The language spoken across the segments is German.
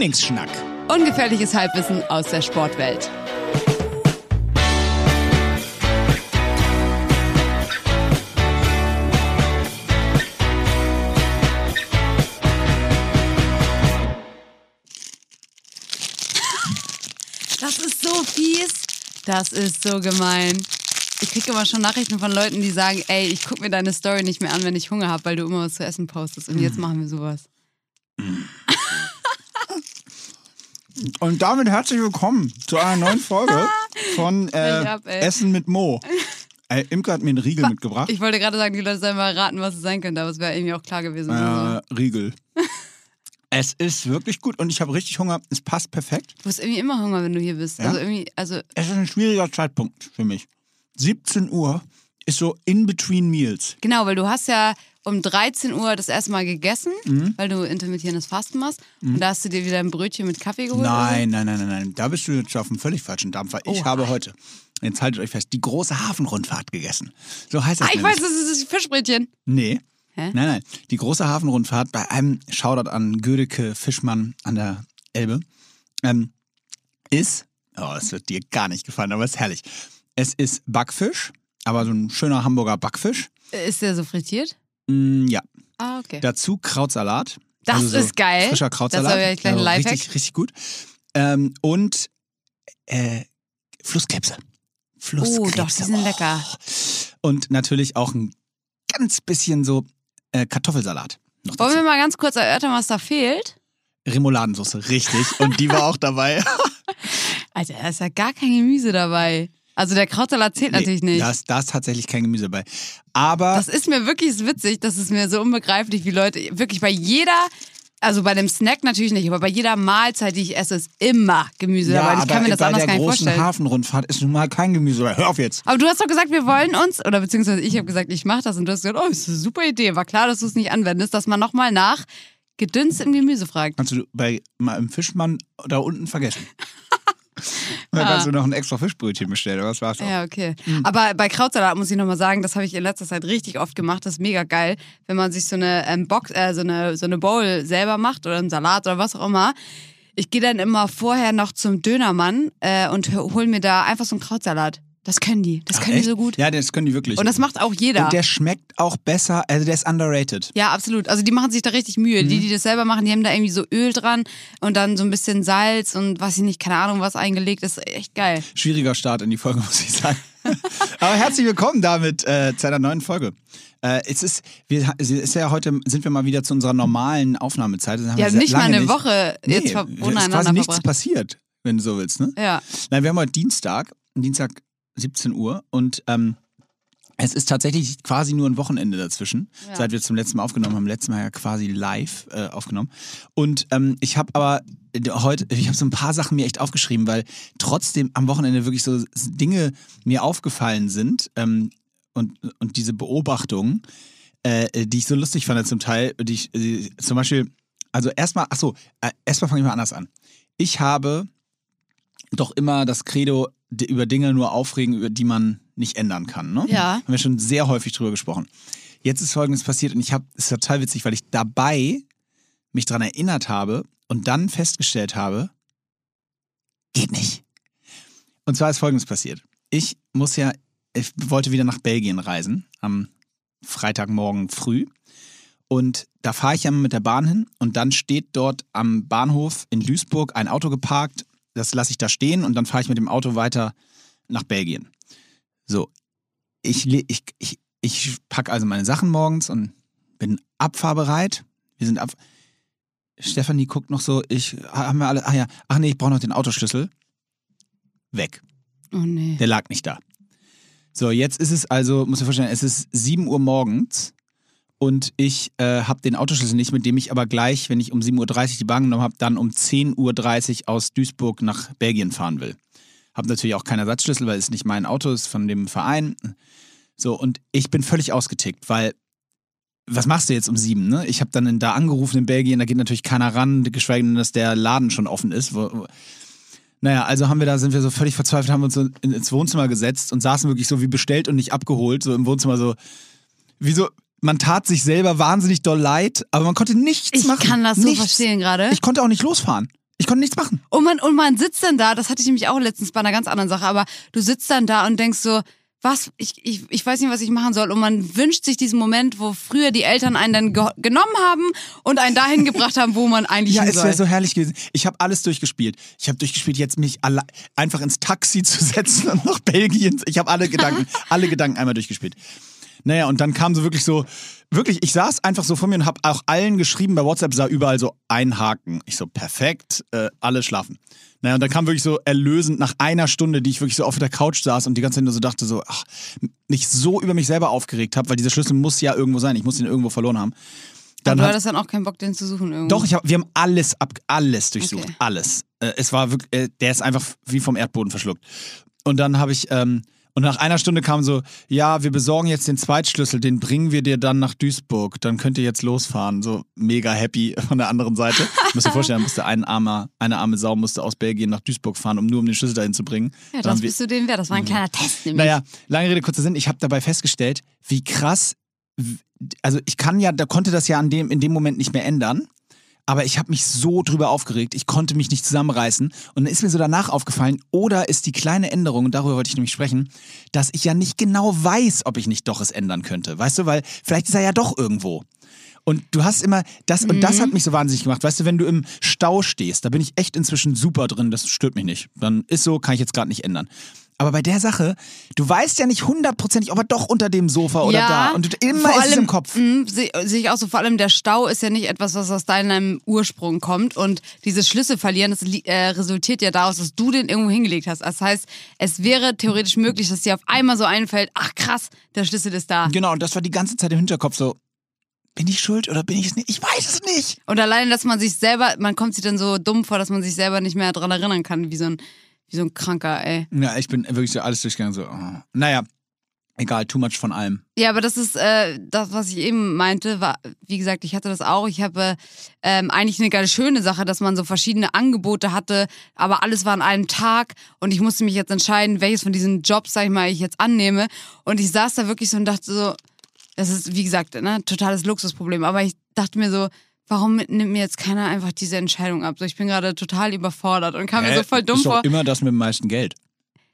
Trainingsschnack. Ungefährliches Halbwissen aus der Sportwelt. Das ist so fies. Das ist so gemein. Ich kriege immer schon Nachrichten von Leuten, die sagen, ey, ich gucke mir deine Story nicht mehr an, wenn ich Hunger habe, weil du immer was zu essen postest. Und jetzt machen wir sowas. Und damit herzlich willkommen zu einer neuen Folge von äh, hab. Essen mit Mo. Äh, Imke hat mir einen Riegel mitgebracht. Ich wollte gerade sagen, die Leute sollen mal raten, was es sein könnte, aber es wäre irgendwie auch klar gewesen. Also, Äh, Riegel. es ist wirklich gut und ich habe richtig Hunger. Es passt perfekt. Du hast irgendwie immer Hunger, wenn du hier bist. Ja? Also irgendwie, also Es ist ein schwieriger Zeitpunkt für mich. 17 Uhr ist so in between meals. genau, weil du hast ja um 13 Uhr das erste Mal gegessen, Mhm. weil du intermittierendes Fasten machst. Und da hast du dir wieder ein Brötchen mit Kaffee geholt. Nein, nein, nein, nein, nein. Da bist du jetzt auf einem völlig falschen Dampfer. Ich Oha. habe heute, jetzt haltet euch fest, die große Hafenrundfahrt gegessen. So heißt das. Ah, ich nämlich. weiß, das ist das Fischbrötchen. Nee. Hä? Nein, nein. Die große Hafenrundfahrt bei einem Shoutout an Gödeke Fischmann an der Elbe ähm, ist, oh, es wird dir gar nicht gefallen, aber es ist herrlich. Es ist Backfisch, aber so ein schöner Hamburger Backfisch. Ist der so frittiert? Mm, ja. Ah, okay. Dazu Krautsalat. Das Also so ist geil. Frischer Das Krautsalat. gleich ein Also. Richtig, richtig gut. Ähm, und äh, Flusskrebse. Flusskrebse. Oh, doch, die sind lecker. Und natürlich auch ein ganz bisschen so äh, Kartoffelsalat. Noch Wollen dazu. wir mal ganz kurz erörtern, was da fehlt? Remouladensoße, richtig. Und die war auch dabei. Alter, da ist ja gar kein Gemüse dabei. Also der Krautsalat zählt natürlich nicht. Da ist, da ist tatsächlich kein Gemüse dabei. Aber Das ist mir wirklich witzig, das ist mir so unbegreiflich, wie Leute wirklich bei jeder, also bei dem Snack natürlich nicht, aber bei jeder Mahlzeit, die ich esse, ist immer Gemüse ja, dabei. Ich kann mir das bei anders der gar nicht großen vorstellen. Hafenrundfahrt ist nun mal kein Gemüse dabei. Hör auf jetzt. Aber du hast doch gesagt, wir wollen uns, oder beziehungsweise ich habe gesagt, ich mache das und du hast gesagt, oh, ist eine super Idee. War klar, dass du es nicht anwendest, dass man nochmal nach gedünstem Gemüse fragt. Kannst du bei mal im Fischmann da unten vergessen. Da kannst du noch ein extra Fischbrötchen bestellen, aber das war's auch. Ja, okay. Hm. Aber bei Krautsalat muss ich nochmal sagen, das habe ich in letzter Zeit richtig oft gemacht. Das ist mega geil, wenn man sich so eine ähm, Box, äh, so eine, so eine Bowl selber macht oder einen Salat oder was auch immer. Ich gehe dann immer vorher noch zum Dönermann äh, und hol mir da einfach so einen Krautsalat. Das können die. Das Ach, können die echt? so gut. Ja, das können die wirklich. Und das macht auch jeder. Und der schmeckt auch besser, also der ist underrated. Ja, absolut. Also die machen sich da richtig Mühe. Mhm. Die, die das selber machen, die haben da irgendwie so Öl dran und dann so ein bisschen Salz und was ich nicht, keine Ahnung, was eingelegt. Das ist echt geil. Schwieriger Start in die Folge, muss ich sagen. Aber herzlich willkommen damit äh, zu einer neuen Folge. Äh, es ist, wir, es ist ja heute sind wir mal wieder zu unserer normalen Aufnahmezeit. Ja, nicht mal eine nicht. Woche Nee, jetzt es ver- ist quasi nichts verbracht. passiert, wenn du so willst. Ne? Ja. Nein, wir haben heute Dienstag, Dienstag 17 Uhr und ähm, es ist tatsächlich quasi nur ein Wochenende dazwischen, Ja. seit wir zum letzten Mal aufgenommen haben. Letztes Mal ja quasi live äh, aufgenommen. Und ähm, ich habe aber heute, ich habe so ein paar Sachen mir echt aufgeschrieben, weil trotzdem am Wochenende wirklich so Dinge mir aufgefallen sind ähm, und, und diese Beobachtungen, äh, die ich so lustig fand zum Teil, die ich, äh, zum Beispiel, also erstmal, ach so, äh, erstmal fange ich mal anders an. Ich habe doch immer das Credo, über Dinge nur aufregen, über die man nicht ändern kann. Ne? Ja. Haben wir schon sehr häufig drüber gesprochen. Jetzt ist Folgendes passiert und ich habe, es ist total witzig, weil ich dabei mich dran erinnert habe und dann festgestellt habe, geht nicht. Und zwar ist Folgendes passiert. Ich muss ja, ich wollte wieder nach Belgien reisen am Freitagmorgen früh. Und da fahre ich ja mit der Bahn hin und dann steht dort am Bahnhof in Duisburg ein Auto geparkt. Das lasse ich da stehen und dann fahre ich mit dem Auto weiter nach Belgien. So, ich, ich, ich, ich packe also meine Sachen morgens und bin abfahrbereit. Wir sind ab. Stefanie guckt noch so, ich haben wir alle, ach ja, ach nee, ich brauche noch den Autoschlüssel. Weg. Oh nee. Der lag nicht da. So, jetzt ist es also, muss ich vorstellen, es ist 7 Uhr morgens und ich äh, habe den Autoschlüssel nicht, mit dem ich aber gleich, wenn ich um 7.30 Uhr die Bahn genommen habe, dann um 10.30 Uhr aus Duisburg nach Belgien fahren will. Habe natürlich auch keinen Ersatzschlüssel, weil es nicht mein Auto ist von dem Verein. So, und ich bin völlig ausgetickt, weil was machst du jetzt um sieben? Ne? Ich habe dann da angerufen in Belgien, da geht natürlich keiner ran, geschweige denn, dass der Laden schon offen ist. Wo, wo- naja, also haben wir da, sind wir so völlig verzweifelt, haben uns so in- ins Wohnzimmer gesetzt und saßen wirklich so wie bestellt und nicht abgeholt, so im Wohnzimmer so, wie so, man tat sich selber wahnsinnig doll leid, aber man konnte nichts Ich machen. kann das so nichts. verstehen gerade. Ich konnte auch nicht losfahren. Ich konnte nichts machen. Und man, und man sitzt dann da, das hatte ich nämlich auch letztens bei einer ganz anderen Sache, aber du sitzt dann da und denkst so, was, ich, ich, ich weiß nicht, was ich machen soll. Und man wünscht sich diesen Moment, wo früher die Eltern einen dann ge genommen haben und einen dahin gebracht haben, wo man eigentlich Ja, hin es soll. wäre so herrlich gewesen. Ich habe alles durchgespielt. Ich habe durchgespielt, jetzt mich einfach ins Taxi zu setzen und nach Belgien. Ich habe alle Gedanken, alle Gedanken einmal durchgespielt. Naja, und dann kam so wirklich so, wirklich, ich saß einfach so vor mir und habe auch allen geschrieben, bei WhatsApp sah überall so ein Haken. Ich so, perfekt, äh, alle schlafen. Naja, und dann kam wirklich so erlösend nach einer Stunde, die ich wirklich so auf der Couch saß und die ganze Zeit nur so dachte, so, ach, mich so über mich selber aufgeregt habe, weil dieser Schlüssel muss ja irgendwo sein. Ich muss ihn irgendwo verloren haben. Aber du hat- hattest dann auch keinen Bock, den zu suchen irgendwo. doch, ich hab, wir haben alles ab, alles durchsucht, Okay. alles. Äh, es war wirklich, äh, der ist einfach wie vom Erdboden verschluckt. Und dann habe ich, ähm, und nach einer Stunde kam so, ja, wir besorgen jetzt den Zweitschlüssel, den bringen wir dir dann nach Duisburg, dann könnt ihr jetzt losfahren. So mega happy von der anderen Seite. Ich muss dir vorstellen, musste ein armer, eine arme Sau musste aus Belgien nach Duisburg fahren, um nur um den Schlüssel dahin zu bringen. ja, das bist du den wert. Das war ein kleiner Test nämlich. naja, lange Rede, kurzer Sinn. Ich habe dabei festgestellt, wie krass, also ich kann ja, da konnte das ja an dem, in dem Moment nicht mehr ändern. Aber ich habe mich so drüber aufgeregt, ich konnte mich nicht zusammenreißen. Und dann ist mir so danach aufgefallen, oder ist die kleine Änderung, und darüber wollte ich nämlich sprechen, dass ich ja nicht genau weiß, ob ich nicht doch es ändern könnte. Weißt du, weil vielleicht ist er ja doch irgendwo. Und du hast immer das, und das hat mich so wahnsinnig gemacht. Weißt du, wenn du im Stau stehst, da bin ich echt inzwischen super drin, das stört mich nicht. Dann ist so, kann ich jetzt gerade nicht ändern. Aber bei der Sache, du weißt ja nicht hundertprozentig, ob er doch unter dem Sofa oder ja, da. Und immer vor ist allem, es im Kopf. mh, Sehe seh ich auch so, vor allem der Stau ist ja nicht etwas, was aus deinem Ursprung kommt. Und dieses Schlüssel verlieren, das äh, resultiert ja daraus, dass du den irgendwo hingelegt hast. Das heißt, es wäre theoretisch möglich, dass dir auf einmal so einfällt, ach krass, der Schlüssel ist da. Genau, und das war die ganze Zeit im Hinterkopf so, bin ich schuld oder bin ich es nicht? Ich weiß es nicht. Und alleine, dass man sich selber, man kommt sich dann so dumm vor, dass man sich selber nicht mehr dran erinnern kann, wie so ein, wie so ein Kranker, ey. Ja, ich bin wirklich so alles durchgegangen, so, oh. naja, egal, too much von allem. Ja, aber das ist äh, das, was ich eben meinte, war, wie gesagt, ich hatte das auch. Ich habe ähm, eigentlich eine ganz schöne Sache, dass man so verschiedene Angebote hatte, aber alles war an einem Tag und ich musste mich jetzt entscheiden, welches von diesen Jobs, sag ich mal, ich jetzt annehme. Und ich saß da wirklich so und dachte so, das ist, wie gesagt, ne, totales Luxusproblem. Aber ich dachte mir so, warum nimmt mir jetzt keiner einfach diese Entscheidung ab? So, ich bin gerade total überfordert und kam mir so voll dumm ist vor. immer das mit dem meisten Geld.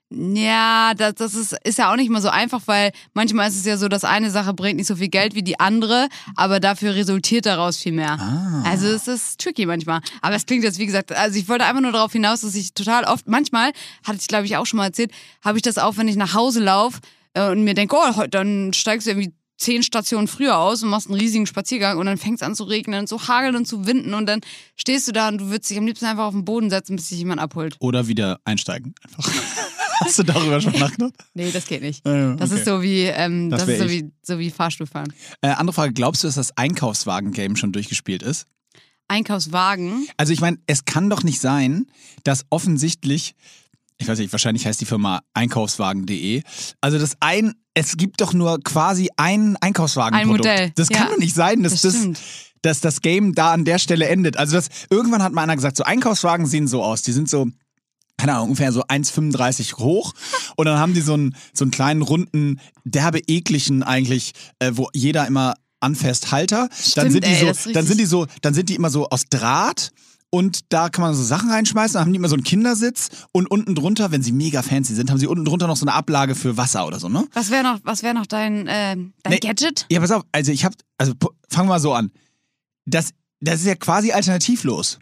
Ja, das, das ist, ist ja auch nicht mal so einfach, weil manchmal ist es ja so, dass eine Sache bringt nicht so viel Geld wie die andere, aber dafür resultiert daraus viel mehr. Ah. Also es ist tricky manchmal. Aber es klingt jetzt, wie gesagt, also ich wollte einfach nur darauf hinaus, dass ich total oft, manchmal, hatte ich glaube ich auch schon mal erzählt, habe ich das auch, wenn ich nach Hause laufe äh, und mir denke, oh, dann steigst du irgendwie zehn Stationen früher aus und machst einen riesigen Spaziergang und dann fängt es an zu regnen und zu hageln und zu winden und dann stehst du da und du würdest dich am liebsten einfach auf den Boden setzen, bis dich jemand abholt. Oder wieder einsteigen. Einfach. Hast du darüber schon nachgedacht? Nee, das geht nicht. Ja, ja, Das okay. ist so wie, ähm, Das das, ist so wie, so wie Fahrstuhlfahren. Äh, andere Frage, glaubst du, dass das Einkaufswagen-Game schon durchgespielt ist? Einkaufswagen. Also ich meine, es kann doch nicht sein, dass offensichtlich, ich weiß nicht, wahrscheinlich heißt die Firma einkaufswagen.de, also das ein, es gibt doch nur quasi ein Einkaufswagen. Ein Modell, Das kann ja. doch nicht sein, dass Das das, dass das Game da an der Stelle endet. Also das, irgendwann hat mal einer gesagt, so Einkaufswagen sehen so aus, die sind so keine Ahnung, ungefähr so 1,35 hoch. Und dann haben die so einen, so einen kleinen, runden, derbe, ekligen eigentlich, äh, wo jeder immer anfasst Halter. dann Stimmt, sind die ey, so, dann sind die so, dann sind die immer so aus Draht. Und da kann man so Sachen reinschmeißen, dann haben die immer so einen Kindersitz und unten drunter, wenn sie mega fancy sind, haben sie unten drunter noch so eine Ablage für Wasser oder so, ne? Was wäre noch, was wär noch dein, ähm, dein Nee. Gadget? Ja, pass auf, also ich hab, also fangen wir mal so an. Das, das ist ja quasi alternativlos.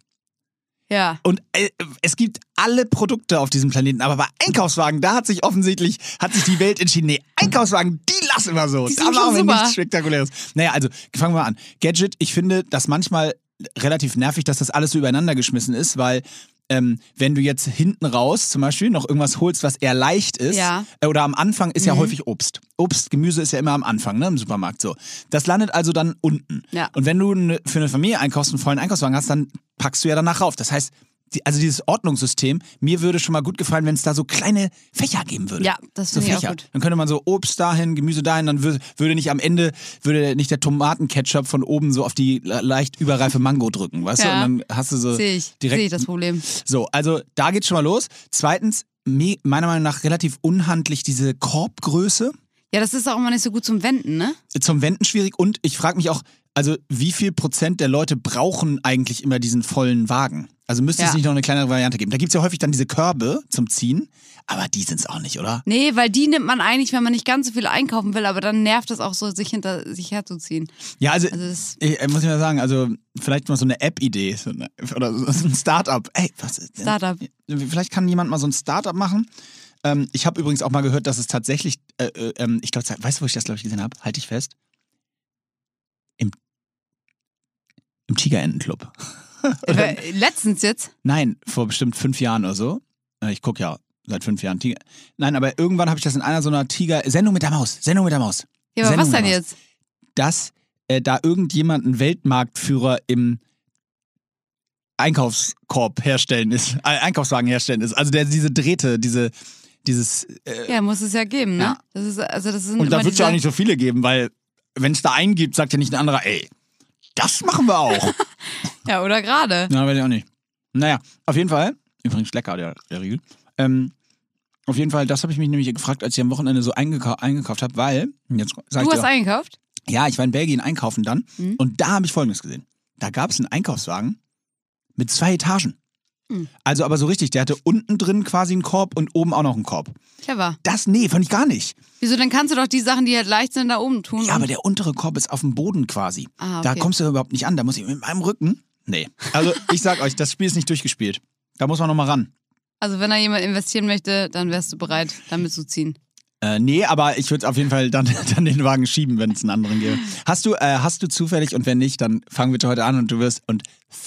Ja. Und äh, es gibt alle Produkte auf diesem Planeten, aber bei Einkaufswagen, da hat sich offensichtlich, hat sich die Welt entschieden, nee, Einkaufswagen, die lassen wir so. Die da machen wir super. nichts Spektakuläres. Naja, also fangen wir mal an. Gadget, ich finde das manchmal relativ nervig, dass das alles so übereinander geschmissen ist, weil ähm, wenn du jetzt hinten raus zum Beispiel noch irgendwas holst, was eher leicht ist, Ja. äh, oder am Anfang ist ja Mhm. häufig Obst. Obst, Gemüse ist ja immer am Anfang, ne, im Supermarkt so. Das landet also dann unten. Ja. Und wenn du ne, für eine Familie einkaufst einen vollen Einkaufswagen hast, dann packst du ja danach rauf. Das heißt, die, also dieses Ordnungssystem, mir würde schon mal gut gefallen, wenn es da so kleine Fächer geben würde. Ja, das so finde ich auch gut. Dann könnte man so Obst dahin, Gemüse dahin, dann wür- würde nicht am Ende, würde nicht der Tomatenketchup von oben so auf die le- leicht überreife Mango drücken, weißt Ja. du? Und dann hast du so Sehe ich, direkt sehe ich das Problem. so, also da geht's schon mal los. Zweitens, me- meiner Meinung nach relativ unhandlich diese Korbgröße. Ja, das ist auch immer nicht so gut zum Wenden, ne? Zum Wenden schwierig und ich frage mich auch, also wie viel Prozent der Leute brauchen eigentlich immer diesen vollen Wagen? Also müsste es Ja. nicht noch eine kleinere Variante geben. Da gibt's ja häufig dann diese Körbe zum Ziehen, aber die sind's auch nicht, oder? Nee, weil die nimmt man eigentlich, wenn man nicht ganz so viel einkaufen will, aber dann nervt es auch so, sich hinter sich herzuziehen. Ja, also, Also ich, äh, muss ich mal sagen, also vielleicht mal so eine App-Idee so eine- oder so ein Startup. Ey, was ist denn? Startup. Vielleicht kann jemand mal so ein Startup machen. Ähm, ich habe übrigens auch mal gehört, dass es tatsächlich, äh, äh, ähm, ich glaube, weißt du, wo ich das, glaube ich, gesehen habe? Halte ich fest. Im, im Tigerentenclub. äh, letztens jetzt. Nein, vor bestimmt fünf Jahren oder so. Äh, Ich gucke ja seit fünf Jahren Tiger. Nein, aber irgendwann habe ich das in einer so einer Tiger. Sendung mit der Maus. Sendung mit der Maus. Ja, aber Sendung was denn jetzt? Dass äh, da irgendjemand ein Weltmarktführer im Einkaufskorb herstellen ist, äh, Einkaufswagen herstellen ist. Also der diese Drähte, diese, dieses. Äh, Ja, muss es ja geben, ne? Ja. Das ist, also das sind und da wird es ja auch nicht so viele geben, weil wenn es da einen gibt, sagt ja nicht ein anderer, ey, das machen wir auch. Ja, oder gerade. Ja, weiß ich auch nicht. Naja, auf jeden Fall, übrigens lecker, der, der Riegel. Ähm, auf jeden Fall, das habe ich mich nämlich gefragt, als ich am Wochenende so eingekau eingekauft habe, weil, jetzt sag ich Du dir, hast eingekauft? ja, ich war in Belgien einkaufen dann Mhm. und da habe ich Folgendes gesehen. Da gab es einen Einkaufswagen mit zwei Etagen. Mhm. Also aber so richtig, der hatte unten drin quasi einen Korb und oben auch noch einen Korb. Clever. Das, nee, fand ich gar nicht. Wieso, dann kannst du doch die Sachen, die halt leicht sind, da oben tun. Ja, aber der untere Korb ist auf dem Boden quasi. ah, Da okay. kommst du überhaupt nicht an. Da muss ich mit meinem Rücken. Nee. Also ich sag euch, das Spiel ist nicht durchgespielt. Da muss man nochmal ran. Also wenn da jemand investieren möchte, dann wärst du bereit, damit zu ziehen. Äh, nee, aber ich würde auf jeden Fall dann, dann den Wagen schieben, wenn es einen anderen gäbe. Hast du, äh, hast du zufällig, und wenn nicht, dann fang bitte heute an und du wirst, und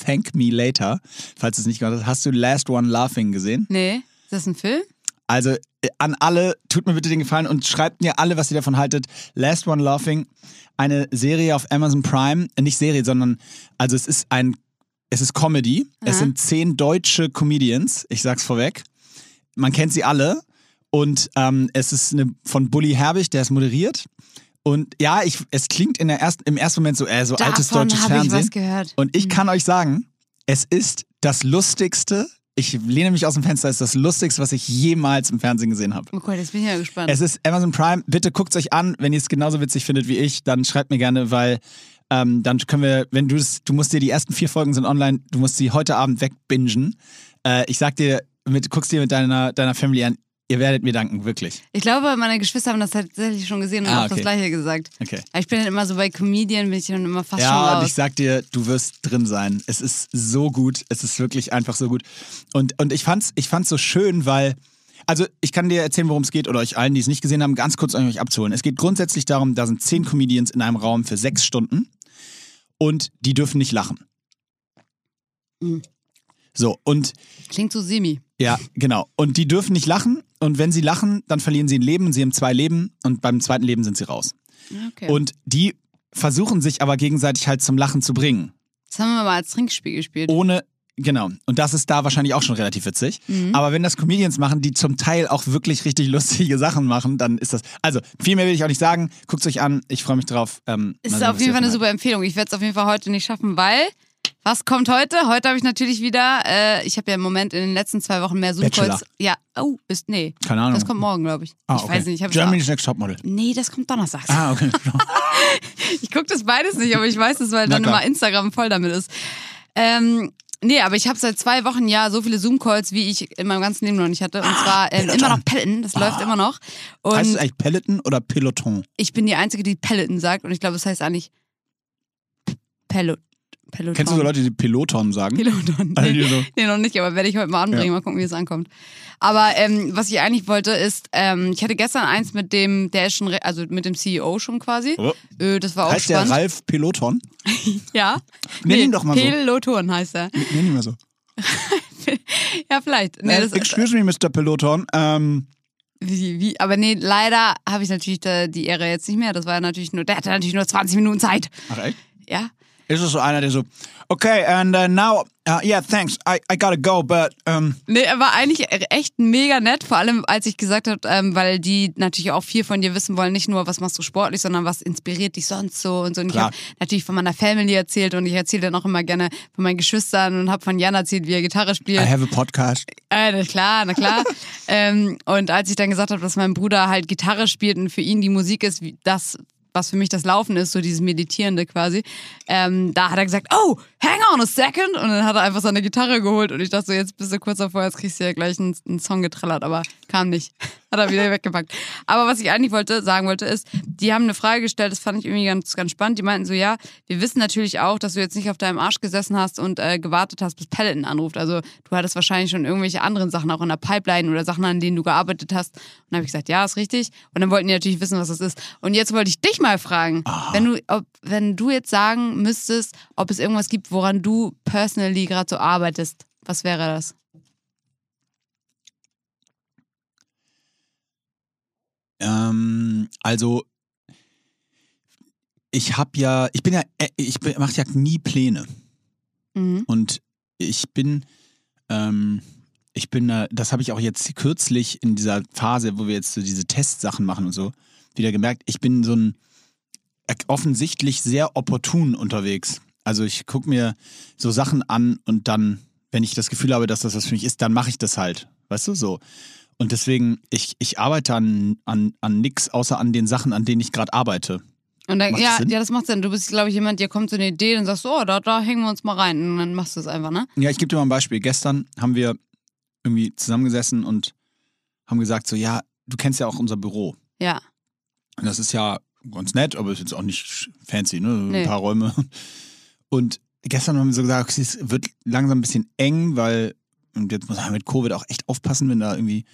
thank me later, falls du es nicht gehört hast, hast du Last One Laughing gesehen? Nee. Ist das ein Film? Also äh, an alle, tut mir bitte den Gefallen und schreibt mir alle, was ihr davon haltet. Last One Laughing, eine Serie auf Amazon Prime, äh, nicht Serie, sondern, also es ist ein, es ist Comedy. Es Aha. sind zehn deutsche Comedians, ich sag's vorweg. Man kennt sie alle. Und ähm, es ist eine, von Bully Herbig, der es moderiert. Und ja, ich, es klingt in der ersten, im ersten Moment so, äh, so altes Davon deutsches habe ich Fernsehen. gehört. Und ich kann euch sagen, es ist das lustigste, ich lehne mich aus dem Fenster, es ist das lustigste, was ich jemals im Fernsehen gesehen habe. Oh Gott, jetzt bin ich ja gespannt. Es ist Amazon Prime. Bitte guckt es euch an. Wenn ihr es genauso witzig findet wie ich, dann schreibt mir gerne, weil ähm, dann können wir, wenn du es, du musst dir die ersten vier Folgen sind online, du musst sie heute Abend wegbingen. Äh, ich sag dir, mit, guckst dir mit deiner, deiner Family an, ihr werdet mir danken, wirklich. ich glaube, meine Geschwister haben das tatsächlich schon gesehen und Ah, auch okay. das Gleiche gesagt. Okay. Aber Ich bin dann immer so bei Comedian, bin ich dann immer fast schon Ja, und ich sag dir, du wirst drin sein. Es ist so gut. Es ist wirklich einfach so gut. Und, und ich fand's, ich fand's so schön, weil, also ich kann dir erzählen, worum es geht, oder euch allen, die es nicht gesehen haben, ganz kurz an euch abzuholen. Es geht grundsätzlich darum, da sind zehn Comedians in einem Raum für sechs Stunden und die dürfen nicht lachen. Mhm. So, und Klingt so semi. ja, genau. Und die dürfen nicht lachen. Und wenn sie lachen, dann verlieren sie ein Leben. Sie haben zwei Leben und beim zweiten Leben sind sie raus. Okay. Und die versuchen sich aber gegenseitig halt zum Lachen zu bringen. das haben wir mal als Trinkspiel gespielt. ohne, genau. Und das ist da wahrscheinlich auch schon relativ witzig. Mhm. Aber wenn das Comedians machen, die zum Teil auch wirklich richtig lustige Sachen machen, dann ist das. Also, viel mehr will ich auch nicht sagen. Guckt euch an. Ich freue mich drauf. Ähm, Ist sehen, auf jeden Fall eine super Empfehlung. Ich werde es auf jeden Fall heute nicht schaffen, weil. Was kommt heute? Heute habe ich natürlich wieder, äh, ich habe ja im Moment in den letzten zwei Wochen mehr Bachelor. Zoom-Calls. Ja, oh, ist, nee. Keine Ahnung. Das kommt morgen, glaube ich. ah, ich okay. weiß nicht. Ich, Germany's Next Topmodel. nee, das kommt donnerstags. Ah, okay. Ich gucke das beides nicht, aber ich weiß es, weil dann immer Instagram voll damit ist. Ähm, nee, aber ich habe seit zwei Wochen ja so viele Zoom-Calls, wie ich in meinem ganzen Leben noch nicht hatte. Und zwar ähm, Peloton. immer noch Peloton, das läuft immer noch. heißt es Und eigentlich Peloton oder Peloton? ich bin die Einzige, die Peloton sagt. Und ich glaube, es heißt eigentlich Pelot Peloton. Kennst du so Leute, die Peloton sagen? Peloton. Also Nee, so, nee, noch nicht, aber werde ich heute mal anbringen, Ja. mal gucken, wie es ankommt. Aber ähm, was ich eigentlich wollte, ist, ähm, ich hatte gestern eins mit dem, der ist schon, also mit dem CEO schon quasi. Oh. Äh, das war auch heißt der spannend. Ralf Peloton? Ja. Nenn ihn doch mal so. Peloton heißt er. Nenn ihn mal so. Ja, vielleicht. Nee, Äh, excuse me, Mr. Peloton. Ähm, wie, wie, aber nee, leider habe ich natürlich die Ehre jetzt nicht mehr. Das war natürlich nur, der hatte natürlich nur 20 Minuten Zeit. ach echt? Ja. Ist es so einer, der so, okay, and uh, now, uh, yeah, thanks, I, I gotta go, but, um, Nee, er war eigentlich echt mega nett, vor allem als ich gesagt habe, ähm, weil die natürlich auch viel von dir wissen wollen, nicht nur, was machst du sportlich, sondern was inspiriert dich sonst so und so. Und ich Klar. habe natürlich von meiner Family erzählt und ich erzähle dann auch immer gerne von meinen Geschwistern und habe von Jan erzählt, wie er Gitarre I spielt. have a podcast. Äh, na klar, na klar. ähm, und als ich dann gesagt habe, dass mein Bruder halt Gitarre spielt und für ihn die Musik ist, wie das, was für mich das Laufen ist, so dieses Meditierende quasi. Ähm, da hat er gesagt, oh, hang on a second. Und dann hat er einfach seine Gitarre geholt und ich dachte so, jetzt bist du kurz davor, jetzt kriegst du ja gleich einen, einen Song getrellert, aber kam nicht. hat er wieder weggepackt. Aber was ich eigentlich wollte, sagen wollte, ist, die haben eine Frage gestellt, das fand ich irgendwie ganz, ganz spannend. Die meinten so, ja, wir wissen natürlich auch, dass du jetzt nicht auf deinem Arsch gesessen hast und äh, gewartet hast, bis Peloton anruft. Also du hattest wahrscheinlich schon irgendwelche anderen Sachen auch in der Pipeline oder Sachen, an denen du gearbeitet hast. Und dann habe ich gesagt, ja, ist richtig. Und dann wollten die natürlich wissen, was das ist. Und jetzt wollte ich dich mal fragen, wenn du, ob, wenn du jetzt sagen müsstest, ob es irgendwas gibt, woran du personally gerade so arbeitest, was wäre das? Ähm, also, ich habe ja, ich bin ja, äh, ich mache ja nie Pläne. Mhm. Und ich bin, ähm, ich bin, das habe ich auch jetzt kürzlich in dieser Phase, wo wir jetzt so diese Testsachen machen und so, wieder gemerkt, ich bin so ein äh, offensichtlich sehr opportun unterwegs. Also ich gucke mir so Sachen an und dann, wenn ich das Gefühl habe, dass das was für mich ist, dann mache ich das halt. Weißt du, so. Und deswegen, ich, ich arbeite an, an, an nix, außer an den Sachen, an denen ich gerade arbeite. Und dann, ja, das Sinn? ja, das macht Sinn. Du bist, glaube ich, jemand, dir kommt so eine Idee und sagst, oh, da, da hängen wir uns mal rein. Und dann machst du es einfach, ne? Ja, ich gebe dir mal ein Beispiel. Gestern haben wir irgendwie zusammengesessen und haben gesagt, so, ja, du kennst ja auch unser Büro. Ja. Und das ist ja ganz nett, aber ist jetzt auch nicht fancy, ne? Ein Nee. paar Räume. Und gestern haben wir so gesagt, es wird langsam ein bisschen eng, weil und jetzt muss man mit Covid auch echt aufpassen, wenn da irgendwie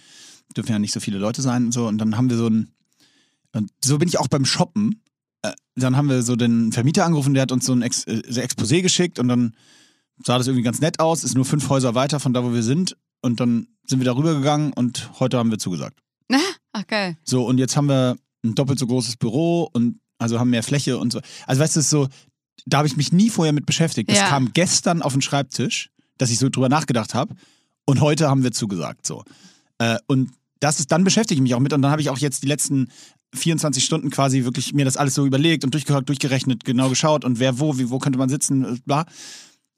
dürfen ja nicht so viele Leute sein und so. Und dann haben wir so ein, und so bin ich auch beim Shoppen. Äh, Dann haben wir so den Vermieter angerufen, der hat uns so ein Ex äh, Exposé geschickt und dann sah das irgendwie ganz nett aus, ist nur fünf Häuser weiter von da, wo wir sind. Und dann sind wir darüber gegangen und heute haben wir zugesagt. Ach, geil. So, und jetzt haben wir ein doppelt so großes Büro und also haben mehr Fläche und so. Also weißt du, so, da habe ich mich nie vorher mit beschäftigt. Das Ja. kam gestern auf den Schreibtisch, dass ich so drüber nachgedacht habe. Und heute haben wir zugesagt. So. Äh, und das ist, dann beschäftige ich mich auch mit und dann habe ich auch jetzt die letzten 24 Stunden quasi wirklich mir das alles so überlegt und durchgehört, durchgerechnet, genau geschaut und wer wo, wie, wo könnte man sitzen, äh, bla.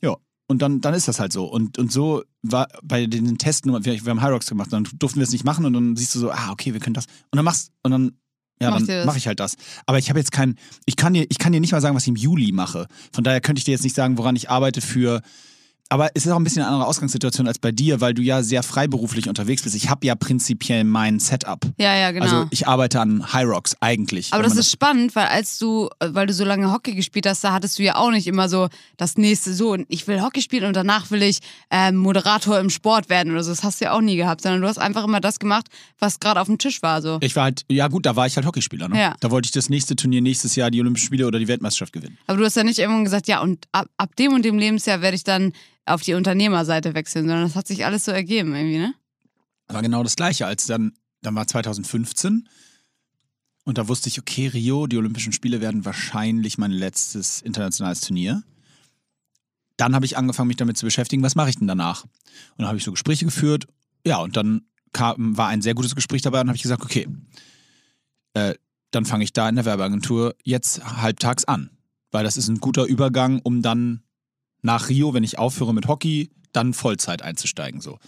Ja. Und dann, dann ist das halt so. Und, und so war bei den Testen, wir, wir haben High Rocks gemacht, dann durften wir es nicht machen und dann siehst du so, ah, okay, wir können das. Und dann machst und dann, ja, Macht dann mache ich halt das. Aber ich habe jetzt kein, ich kann dir, ich kann dir nicht mal sagen, was ich im Juli mache. Von daher könnte ich dir jetzt nicht sagen, woran ich arbeite für. Aber es ist auch ein bisschen eine andere Ausgangssituation als bei dir, weil du ja sehr freiberuflich unterwegs bist. Ich habe ja prinzipiell mein Setup. Ja, ja, genau. Also ich arbeite an High Rocks eigentlich. Aber das ist spannend, weil als du, weil du so lange Hockey gespielt hast, da hattest du ja auch nicht immer so das nächste so, ich will Hockey spielen und danach will ich ähm, Moderator im Sport werden oder so. Das hast du ja auch nie gehabt, sondern du hast einfach immer das gemacht, was gerade auf dem Tisch war. So. Ich war halt, ja gut, da war ich halt Hockeyspieler. Ne? Ja. Da wollte ich das nächste Turnier nächstes Jahr die Olympischen Spiele oder die Weltmeisterschaft gewinnen. Aber du hast ja nicht irgendwann gesagt, ja, und ab, ab dem und dem Lebensjahr werde ich dann auf die Unternehmerseite wechseln, sondern das hat sich alles so ergeben irgendwie, ne? war genau das Gleiche, als dann, dann war 2015 und da wusste ich, okay, Rio, die Olympischen Spiele werden wahrscheinlich mein letztes internationales Turnier. Dann habe ich angefangen, mich damit zu beschäftigen, was mache ich denn danach? Und dann habe ich so Gespräche geführt, ja, und dann kam, war ein sehr gutes Gespräch dabei und habe ich gesagt, okay, äh, dann fange ich da in der Werbeagentur jetzt halbtags an, weil das ist ein guter Übergang, um dann nach Rio, wenn ich aufhöre mit Hockey, dann Vollzeit einzusteigen, so.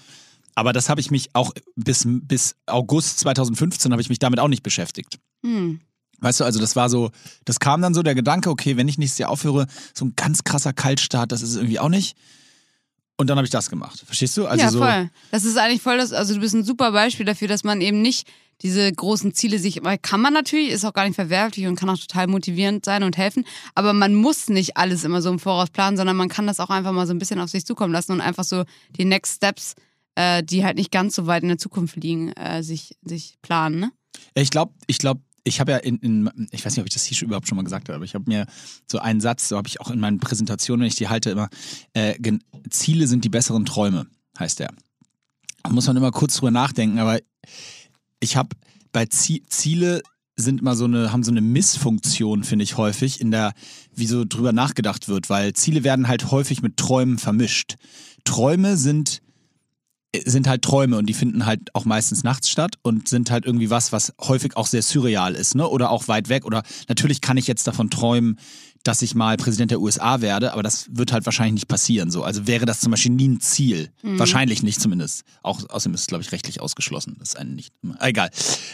Aber das habe ich mich auch bis, bis August 2015 habe ich mich damit auch nicht beschäftigt. Hm. Weißt du, also das war so, das kam dann so der Gedanke, okay, wenn ich nächstes Jahr aufhöre, so ein ganz krasser Kaltstart, das ist es irgendwie auch nicht. Und dann habe ich das gemacht. Verstehst du? Also ja, so, voll. Das ist eigentlich voll das, also du bist ein super Beispiel dafür, dass man eben nicht diese großen Ziele sich, weil kann man natürlich, ist auch gar nicht verwerflich und kann auch total motivierend sein und helfen, aber man muss nicht alles immer so im Voraus planen, sondern man kann das auch einfach mal so ein bisschen auf sich zukommen lassen und einfach so die Next Steps, äh, die halt nicht ganz so weit in der Zukunft liegen, äh, sich, sich planen, ne? Ich glaube, ich glaube, ich habe ja in, in, ich weiß nicht, ob ich das hier überhaupt schon mal gesagt habe, aber ich habe mir so einen Satz, so habe ich auch in meinen Präsentationen, wenn ich die halte, immer, äh, Ziele sind die besseren Träume, heißt der. Da muss man immer kurz drüber nachdenken, aber ich habe bei Zie Ziele sind immer so eine, haben so eine Missfunktion, finde ich häufig, in der, wie so drüber nachgedacht wird, weil Ziele werden halt häufig mit Träumen vermischt. Träume sind sind halt Träume und die finden halt auch meistens nachts statt und sind halt irgendwie was, was häufig auch sehr surreal ist, ne? Oder auch weit weg. Oder natürlich kann ich jetzt davon träumen, dass ich mal Präsident der USA werde, aber das wird halt wahrscheinlich nicht passieren. So. Also wäre das zum Beispiel nie ein Ziel. Wahrscheinlich nicht zumindest. Auch außerdem ist es, glaube ich, rechtlich ausgeschlossen. Das ist einem nicht. Egal.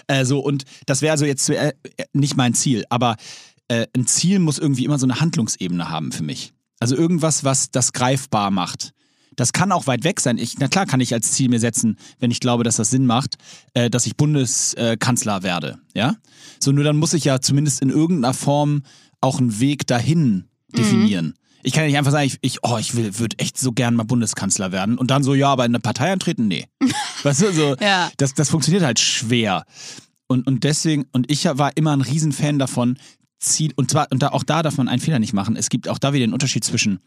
Äh, so, und das wäre also jetzt äh, nicht mein Ziel. Aber äh, ein Ziel muss irgendwie immer so eine Handlungsebene haben für mich. Also irgendwas, was das greifbar macht. Das kann auch weit weg sein. Ich, na klar kann ich als Ziel mir setzen, wenn ich glaube, dass das Sinn macht, äh, dass ich Bundeskanzler werde. Ja? So, nur dann muss ich ja zumindest in irgendeiner Form auch einen Weg dahin definieren. Ich kann ja nicht einfach sagen, ich, ich oh, ich will, würde echt so gern mal Bundeskanzler werden und dann so, ja, aber in eine Partei antreten? Nee. weißt du, so, Ja. das, das funktioniert halt schwer. Und, und deswegen, und ich war immer ein Riesenfan davon, Ziel, und zwar, und da, auch da darf man einen Fehler nicht machen. Es gibt auch da wieder den Unterschied zwischen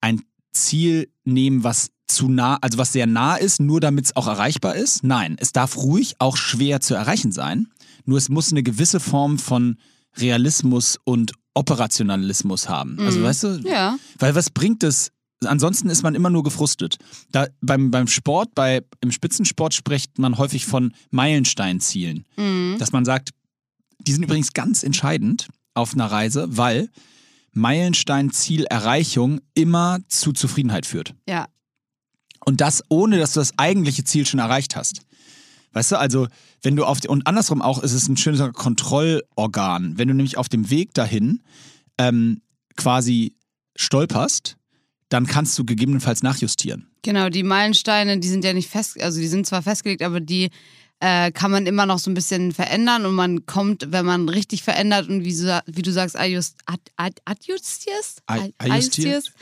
ein Ziel nehmen, was zu nah, also was sehr nah ist, nur damit es auch erreichbar ist. Nein, es darf ruhig auch schwer zu erreichen sein. Nur es muss eine gewisse Form von Realismus und Operationalismus haben. Also weißt du, Ja. weil was bringt es? Ansonsten ist man immer nur gefrustet. Da, beim, beim Sport, bei, im Spitzensport spricht man häufig von Meilensteinzielen. Mhm. Dass man sagt, die sind übrigens ganz entscheidend auf einer Reise, weil Meilenstein-Zielerreichung immer zu Zufriedenheit führt. Ja. Und das ohne, dass du das eigentliche Ziel schon erreicht hast. Weißt du, also wenn du auf die, und andersrum auch ist es ein schönes Kontrollorgan. Wenn du nämlich auf dem Weg dahin ähm, quasi stolperst, dann kannst du gegebenenfalls nachjustieren. Genau, die Meilensteine, die sind ja nicht fest, also die sind zwar festgelegt, aber die äh, kann man immer noch so ein bisschen verändern und man kommt, wenn man richtig verändert und wie, so, wie du sagst, adjust, ad, ad, adjustierst? Ad- Ad- adjustiert?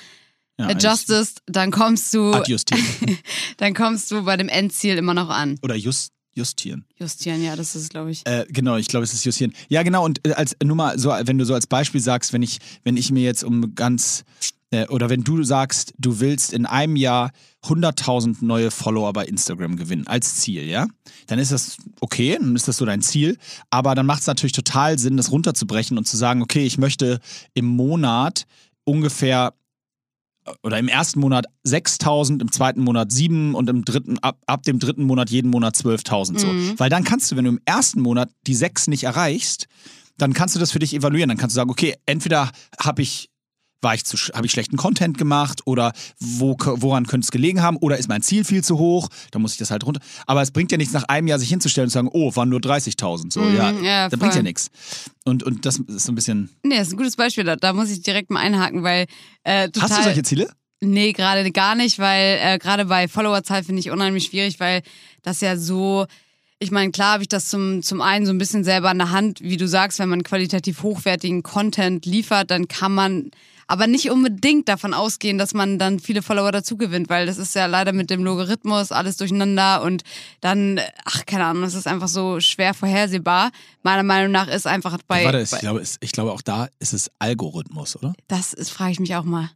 Ja, adjustest, dann kommst du, dann kommst du bei dem Endziel immer noch an. Oder just, justieren. Justieren, ja, das ist, glaube ich. Äh, genau, ich glaube, es ist justieren. Ja, genau, und äh, als nur mal so, wenn du so als Beispiel sagst, wenn ich, wenn ich mir jetzt um ganz äh, oder wenn du sagst, du willst in einem Jahr 100.000 neue Follower bei Instagram gewinnen als Ziel, ja, dann ist das okay, dann ist das so dein Ziel. Aber dann macht es natürlich total Sinn, das runterzubrechen und zu sagen, okay, ich möchte im Monat ungefähr oder im ersten Monat 6.000, im zweiten Monat 7 und im dritten, ab, ab dem dritten Monat jeden Monat 12.000 so. Mhm. Weil dann kannst du, wenn du im ersten Monat die 6 nicht erreichst, dann kannst du das für dich evaluieren. Dann kannst du sagen, okay, entweder habe ich war ich zu, habe ich schlechten Content gemacht oder wo, woran könnte es gelegen haben oder ist mein Ziel viel zu hoch, dann muss ich das halt runter. Aber es bringt ja nichts, nach einem Jahr sich hinzustellen und zu sagen, oh, waren nur 30.000. So, Mhm, ja, ja, das bringt ja nichts. Und, und das ist so ein bisschen. Nee, das ist ein gutes Beispiel, da, da muss ich direkt mal einhaken, weil äh, total... Hast du solche Ziele? Nee, gerade gar nicht, weil äh, gerade bei Followerzahl finde ich unheimlich schwierig, weil das ja so. Ich meine, klar habe ich das zum, zum einen so ein bisschen selber in der Hand, wie du sagst, wenn man qualitativ hochwertigen Content liefert, dann kann man aber nicht unbedingt davon ausgehen, dass man dann viele Follower dazu gewinnt, weil das ist ja leider mit dem Logarithmus alles durcheinander und dann, ach, keine Ahnung, das ist einfach so schwer vorhersehbar. Meiner Meinung nach ist einfach bei. Warte, ich glaube, es, ich glaube, auch da ist es Algorithmus, oder? das ist, frage ich mich auch mal.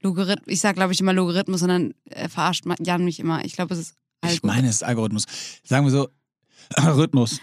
Logarithmus, ich sag glaube ich immer Logarithmus und dann äh, verarscht Jan mich immer. Ich glaube, es ist Ich Algo. meine, es ist Algorithmus. Sagen wir so, Rhythmus.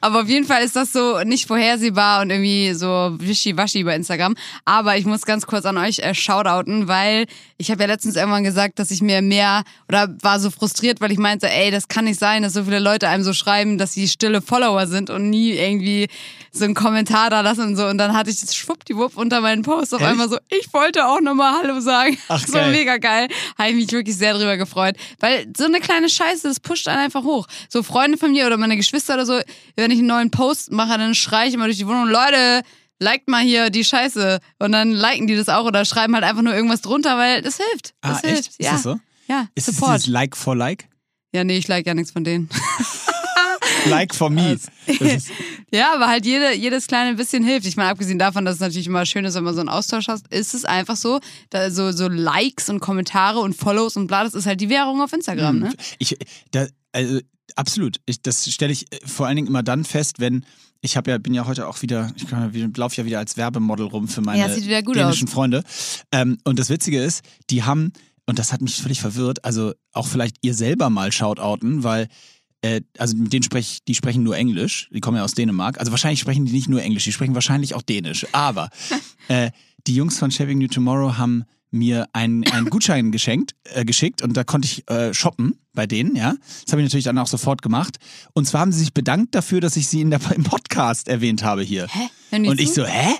Aber auf jeden Fall ist das so nicht vorhersehbar und irgendwie so wischiwaschi bei Instagram. Aber ich muss ganz kurz an euch äh, shoutouten, weil ich habe ja letztens irgendwann gesagt, dass ich mir mehr oder war so frustriert, weil ich meinte, ey, das kann nicht sein, dass so viele Leute einem so schreiben, dass sie stille Follower sind und nie irgendwie so einen Kommentar da lassen und so. Und dann hatte ich das schwuppdiwupp unter meinen Post auf Echt? einmal so, ich wollte auch nochmal Hallo sagen. Ach, so geil. mega geil. Habe ich mich wirklich sehr drüber gefreut. Weil so eine kleine Scheiße, das pusht einen einfach hoch. So Freunde von mir oder meine Geschwister oder so, wenn ich einen neuen Post mache, dann schreie ich immer durch die Wohnung, Leute, liked mal hier die Scheiße. Und dann liken die das auch oder schreiben halt einfach nur irgendwas drunter, weil das hilft. Das Ah, echt? hilft. Ist ja. das so? Ja, Ist Support. dieses Like for Like? Ja, nee, ich like ja nichts von denen. Like for me. Ist, Ja, aber halt jede, jedes kleine bisschen hilft. Ich meine, abgesehen davon, dass es natürlich immer schön ist, wenn man so einen Austausch hat, ist es einfach so, da so, so Likes und Kommentare und Follows und bla, das ist halt die Währung auf Instagram, ne? ich, da, also, absolut. Ich, das stelle ich äh, vor allen Dingen immer dann fest, wenn ich habe ja, bin ja heute auch wieder, ich laufe ja wieder als Werbemodel rum für meine Ja, sieht wieder gut dänischen aus. Freunde. Ähm, und das Witzige ist, die haben, und das hat mich völlig verwirrt, also auch vielleicht ihr selber mal shoutouten, weil äh, also mit denen sprech, die sprechen nur Englisch, die kommen ja aus Dänemark. Also wahrscheinlich sprechen die nicht nur Englisch, die sprechen wahrscheinlich auch Dänisch. Aber äh, die Jungs von Shaving New Tomorrow haben mir einen, einen Gutschein geschenkt, äh, geschickt und da konnte ich äh, shoppen bei denen, ja. Das habe ich natürlich dann auch sofort gemacht. Und zwar haben sie sich bedankt dafür, dass ich sie in der, im Podcast erwähnt habe hier. Hä? Und ich so, hä?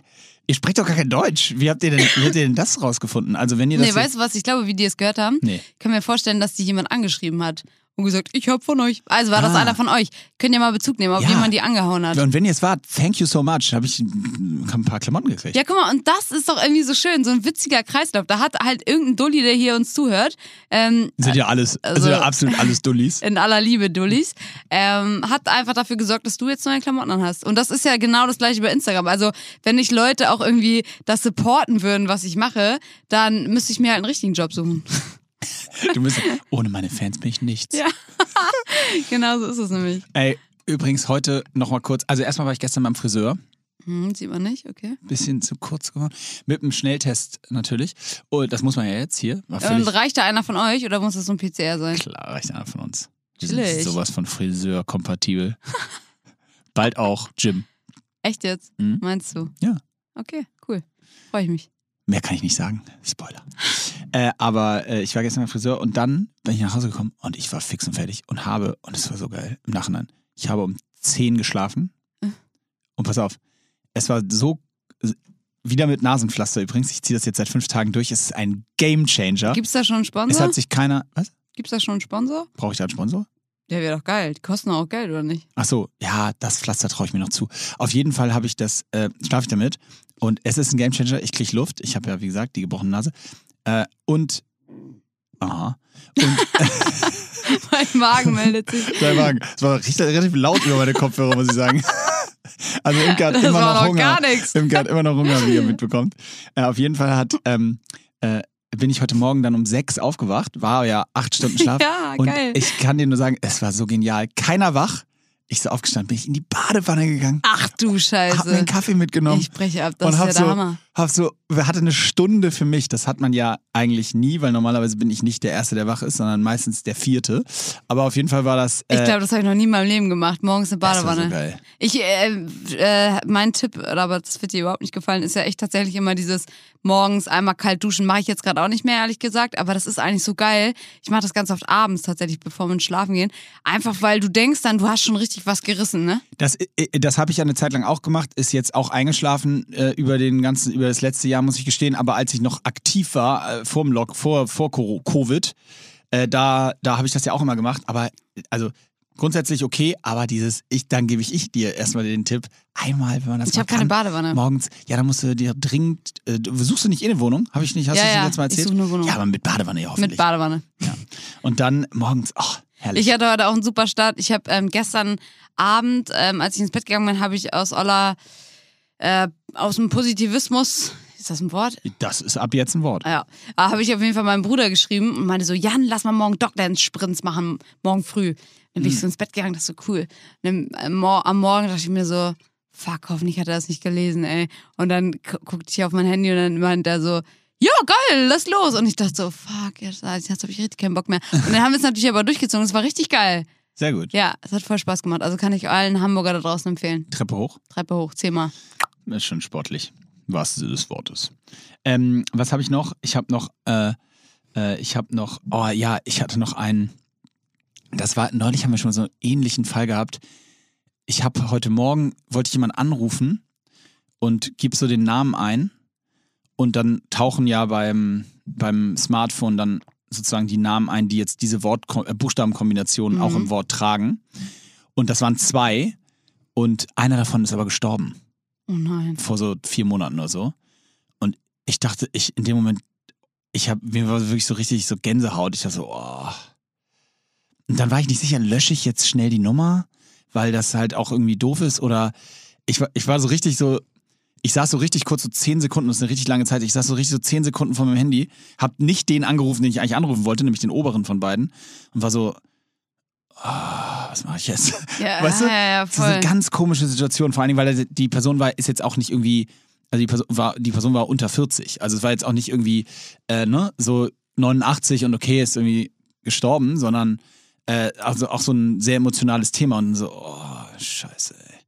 Ihr sprecht doch gar kein Deutsch. Wie habt ihr denn, wie habt ihr denn das rausgefunden? Also wenn ihr das Nee, weißt du was? Ich glaube, wie die es gehört haben, Nee. kann mir vorstellen, dass die jemand angeschrieben hat und gesagt, ich hab von euch. Also war das Ah. einer von euch. Könnt ihr mal Bezug nehmen, ob Ja. jemand die angehauen hat. Und wenn ihr es wart, thank you so much. Habe ich ein paar Klamotten gekriegt. Ja, guck mal, und das ist doch irgendwie so schön, so ein witziger Kreislauf. Da hat halt irgendein Dulli, der hier uns zuhört, ähm, Sind ja alles, Also- sind ja absolut alles Dullis. in aller Liebe Dullis, ähm, hat einfach dafür gesorgt, dass du jetzt neue Klamotten an hast. Und das ist ja genau das gleiche bei Instagram. Also, wenn nicht Leute auch irgendwie das supporten würden, was ich mache, dann müsste ich mir halt einen richtigen Job suchen. Du bist, ohne meine Fans bin ich nichts. Ja. genau so ist es nämlich. Ey, übrigens heute noch mal kurz. Also erstmal war ich gestern beim Friseur. Hm, sieht man nicht, okay. Bisschen zu kurz geworden. Mit einem Schnelltest natürlich. Oh, das muss man ja jetzt hier. Und völlig reicht da einer von euch oder muss das so ein PCR sein? klar, reicht einer von uns. Wir sind sowas von Friseur-kompatibel. Bald auch Jim. Echt jetzt? Mhm. Meinst du? Ja. Okay, cool. Freue ich mich. Mehr kann ich nicht sagen. Spoiler. Äh, aber äh, ich war gestern beim Friseur und dann bin ich nach Hause gekommen und ich war fix und fertig und habe, und es war so geil im Nachhinein, ich habe um 10 geschlafen. Äh. Und pass auf, es war so, wieder mit Nasenpflaster übrigens, ich ziehe das jetzt seit fünf Tagen durch, es ist ein Game Changer. Gibt's da schon einen Es Sponsor? hat sich keiner, was? Gibt's da schon einen Sponsor? Brauche ich da einen Sponsor? Der wäre doch geil. Die kosten auch Geld, oder nicht? Ach so, ja, das Pflaster traue ich mir noch zu. Auf jeden Fall habe ich das, äh, schlafe ich damit und es ist ein Gamechanger. Ich kriege Luft. Ich habe ja, wie gesagt, die gebrochene Nase. Äh, und, aha. Und mein Magen meldet sich. dein Magen. Es war richtig, relativ laut über meine Kopfhörer, muss ich sagen. Also Imke hat Das immer noch doch Hunger. gar nichts. Imke hat immer noch Hunger, wie ihr mitbekommt. Äh, auf jeden Fall hat, ähm, äh, bin ich heute Morgen dann um sechs aufgewacht, war ja acht Stunden Schlaf. Ja, und geil. ich kann dir nur sagen, es war so genial. Keiner wach. Ich so aufgestanden, bin ich in die Badewanne gegangen, Ach du hab mir Scheiße. einen Kaffee mitgenommen Ich breche ab, das ist ja der so, Hammer. Hab so, hatte eine Stunde für mich. Das hat man ja eigentlich nie, weil normalerweise bin ich nicht der Erste, der wach ist, sondern meistens der Vierte. Aber auf jeden Fall war das. Ich äh, glaube, das habe ich noch nie in meinem Leben gemacht. Morgens eine das war Badewanne. so geil. Ich, äh, äh, mein Tipp, aber das wird dir überhaupt nicht gefallen, ist ja echt tatsächlich immer dieses morgens einmal kalt duschen. Mache ich jetzt gerade auch nicht mehr, ehrlich gesagt, aber das ist eigentlich so geil. Ich mache das ganz oft abends tatsächlich, bevor wir ins Schlafen gehen. Einfach weil du denkst dann, du hast schon richtig was gerissen, ne? Das, äh, das habe ich ja eine Zeit lang auch gemacht, ist jetzt auch eingeschlafen äh, über den ganzen, über das letzte Jahr, muss ich gestehen. Aber als ich noch aktiv war, äh, vor dem Lock, vor, vor Covid, äh, da, da habe ich das ja auch immer gemacht. Aber also grundsätzlich okay, aber dieses, ich, dann gebe ich, ich dir erstmal den Tipp, einmal, wenn man das Ich habe keine Badewanne. morgens, ja, dann musst du dir dringend, äh, du- suchst du nicht in eine Wohnung? Habe ich nicht, hast Ja, du ja, letztes Mal ich erzählt? suche eine Wohnung. Ja, aber mit Badewanne ja hoffentlich. Mit Badewanne. ja. Und dann morgens, oh, herrlich. Ich hatte heute auch einen super Start. Ich habe ähm, gestern Abend, ähm, als ich ins Bett gegangen bin, habe ich aus Oller, äh, aus dem Positivismus, ist das ein Wort? das ist ab jetzt ein Wort. Ja, da habe ich auf jeden Fall meinem Bruder geschrieben und meinte so, Jan, lass mal morgen Dogdance-Sprints machen, morgen früh. Dann bin ich so ins Bett gegangen, das ist so cool. Dann, äh, am Morgen dachte ich mir so, fuck, hoffentlich hat er das nicht gelesen, ey. Und dann gu- guckte ich auf mein Handy und dann meinte er so, ja, geil, lass los. Und ich dachte so, fuck, jetzt, jetzt habe ich richtig keinen Bock mehr. Und dann haben wir es natürlich aber durchgezogen, es war richtig geil. Sehr gut. Ja, es hat voll Spaß gemacht. Also kann ich allen Hamburger da draußen empfehlen. Treppe hoch. Treppe hoch, zehnmal. Ist schon sportlich. Im wahrsten Sinne des Wortes. Ähm, was habe ich noch? Ich habe noch, äh, äh, ich habe noch, oh ja, ich hatte noch einen, das war, neulich haben wir schon so einen ähnlichen Fall gehabt. Ich habe heute Morgen, wollte ich jemanden anrufen und gib so den Namen ein und dann tauchen ja beim, beim Smartphone dann sozusagen die Namen ein, die jetzt diese Wort äh, Buchstabenkombinationen auch im Wort tragen. Und das waren zwei und einer davon ist aber gestorben Oh nein. vor so vier Monaten oder so. Und ich dachte, ich in dem Moment, ich habe mir war wirklich so richtig so Gänsehaut. Ich dachte so, oh. Und dann war ich nicht sicher, lösche ich jetzt schnell die Nummer, weil das halt auch irgendwie doof ist oder ich war, ich war so richtig so, ich saß so richtig kurz so zehn Sekunden, das ist eine richtig lange Zeit, ich saß so richtig so zehn Sekunden vor meinem Handy, hab nicht den angerufen, den ich eigentlich anrufen wollte, nämlich den oberen von beiden und war so, ah, was mache ich jetzt? Ja, Weißt du? ja, ja, Das ist eine voll. ganz komische Situation, vor allem, weil die Person war, ist jetzt auch nicht irgendwie, also die Person war, die Person war unter 40. Also es war jetzt auch nicht irgendwie, äh, ne, so 89 und okay, ist irgendwie gestorben, sondern äh, also auch so ein sehr emotionales Thema und so, oh, scheiße, ey.